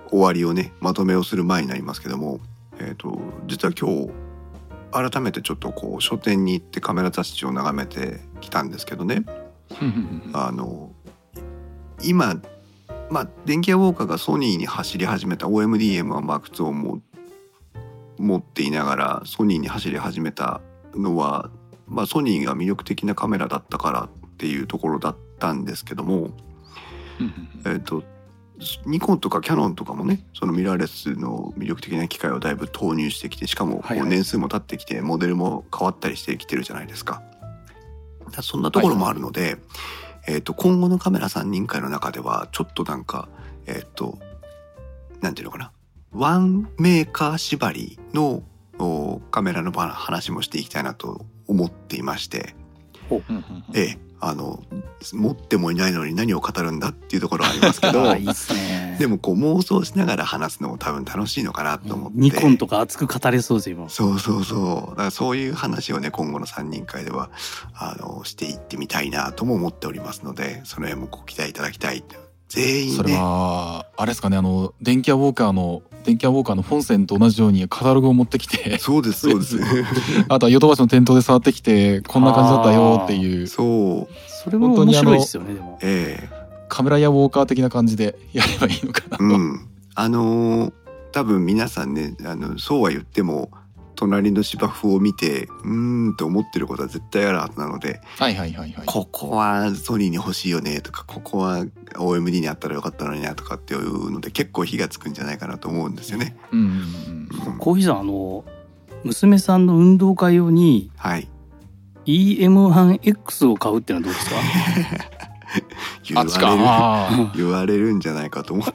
終わりをねまとめをする前になりますけども、えー、と実は今日改めてちょっとこう書店に行ってカメラ雑誌を眺めてきたんですけどねあの今まあ電気屋ウォーカーがソニーに走り始めた OMDM は Mark II をも持っていながらソニーに走り始めたのは、まあ、ソニーが魅力的なカメラだったからっていうところだったんですけども、えー、とニコンとかキャノンとかもねそのミラーレスの魅力的な機械をだいぶ投入してきてしかも年数も経ってきてモデルも変わったりしてきてるじゃないですか。だからそんなところもあるので、えー、と今後のカメラ3人会の中ではちょっとなんかえっ、となんていうのかなワンメーカー縛りのおカメラの話もしていきたいなと思っていまして、ええ、あの持ってもいないのに何を語るんだっていうところはありますけど。あいいっすね。でもこう妄想しながら話すのも多分楽しいのかなと思って。ニコンとか熱く語れそうですよ今。そうそうそう。だからそういう話をね今後の3人会ではあのしていってみたいなとも思っておりますのでその辺もご期待いただきたい全員それねはあれですかねあの電気屋ウォーカーの電気屋ウォーカーの本線と同じようにカタログを持ってきてそうですそうです。あとはヨドバシの店頭で触ってきてこんな感じだったよっていう。そう。それも面白いですよねでも。ええ。カメラ屋ウォーカー的な感じでやればいいのかなと。うん、あのー多分皆さんねあのそうは言っても隣の芝生を見てうーんと思ってることは絶対あるはずなのではいはいはいはい。ここはソニーに欲しいよねとかここは OMD にあったらよかったのになとかっていうので結構火がつくんじゃないかなと思うんですよね。うんうんうんうんコーヒーさんあの娘さんの運動会用にはい EM1X を買うってのはどうですか？言わあっちか。れる言われるんじゃないかと思った。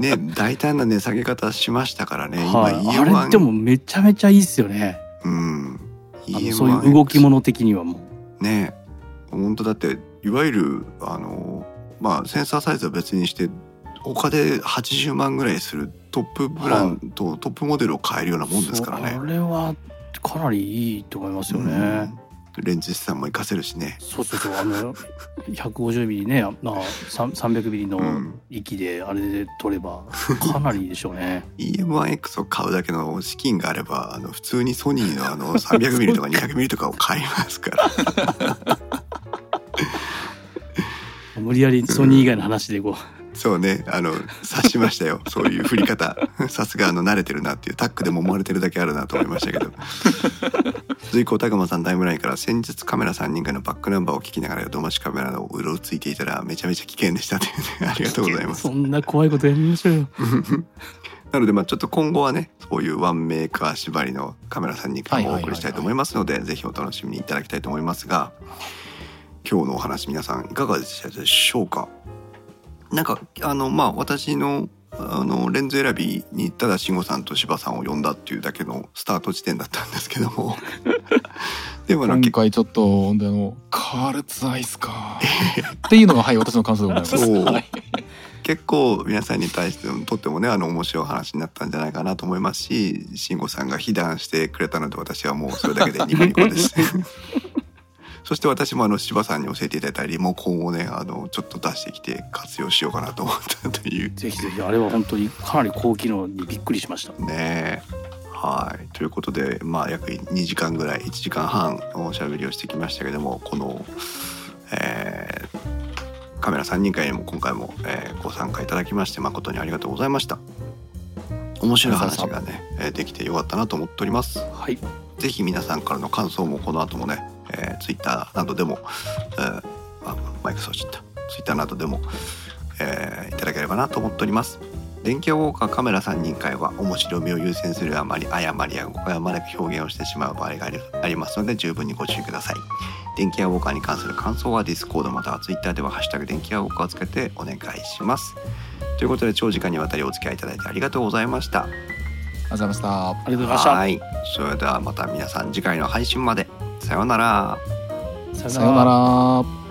ね大胆な値下げ方しましたからね。今はい、あ EM1 れでもめちゃめちゃいいっすよね。うん。あのそういう動き EM1X 物的にはもう。ね。本当だっていわゆるあのまあセンサーサイズは別にして他で80万ぐらいするトップブランド、トップモデルを買えるようなもんですからね。そう。あれはかなりいいと思いますよね、うんレンズ資産も活かせるしね。そうそうそうあの150ミリねなさん300ミリのうん息であれで撮ればかなりいいでしょうね EM1X を買うだけの資金があればあの普通にソニーのあの300ミリとか 200ミリとかを買いますから。無理やりソニー以外の話でこそうね。あの察しましたよ。そういう振り方。さすがあの慣れてるなっていうタックでも思われてるだけあるなと思いましたけど。随行高間さんタイムラインから先日カメラ3人がのバックナンバーを聞きながらドマシカメラのうろついていたらめちゃめちゃ危険でしたというね。ありがとうございます。うそんな怖いことやめましょうよ。なのでまあちょっと今後はねそういうワンメーカー縛りのカメラ3人からもお送りしたいと思いますのでぜひお楽しみにいただきたいと思いますが今日のお話皆さんいかがでしたでしょうか？なんかあのまあ私のあのレンズ選びにただ慎吾さんと柴さんを呼んだっていうだけのスタート地点だったんですけども でもあの今結回ちょっとあのカールツアイスか？っていうのがはい私の感想でございます。結構皆さんに対してとってもねあの面白い話になったんじゃないかなと思いますし慎吾さんが被弾してくれたので私はもうそれだけでニコニコです。そして私もあの柴さんに教えていただいたリモコンをねあのちょっと出してきて活用しようかなと思ったという。ぜひぜひあれは本当にかなり高機能にびっくりしました。ねはい。ということでまあ約2時間ぐらい1時間半おしゃべりをしてきましたけどもこの、えーカメラ3人会にも今回も、えーご参加いただきまして誠にありがとうございました。面白い話がね、えーできてよかったなと思っております。はい。ぜひ皆さんからの感想もこの後もね、えー、ツイッターなどでも、えーあマイクそうちったツイッターなどでも、えーいただければなと思っております。電気屋ウォーカーカメラ3人会は面白みを優先するあまり誤りや誤解を招く表現をしてしまう場合がありありますので十分にご注意ください。電気屋ウォーカーに関する感想はディスコードまたはツイッターでは「ハッシュタグ電気屋ウォーカー」をつけてお願いします。ということで長時間にわたりお付き合いいただいてありがとうございました。ありがとうございました。ありがとうございました。はい。それではまた皆さん次回の配信までさようなら。ささようなら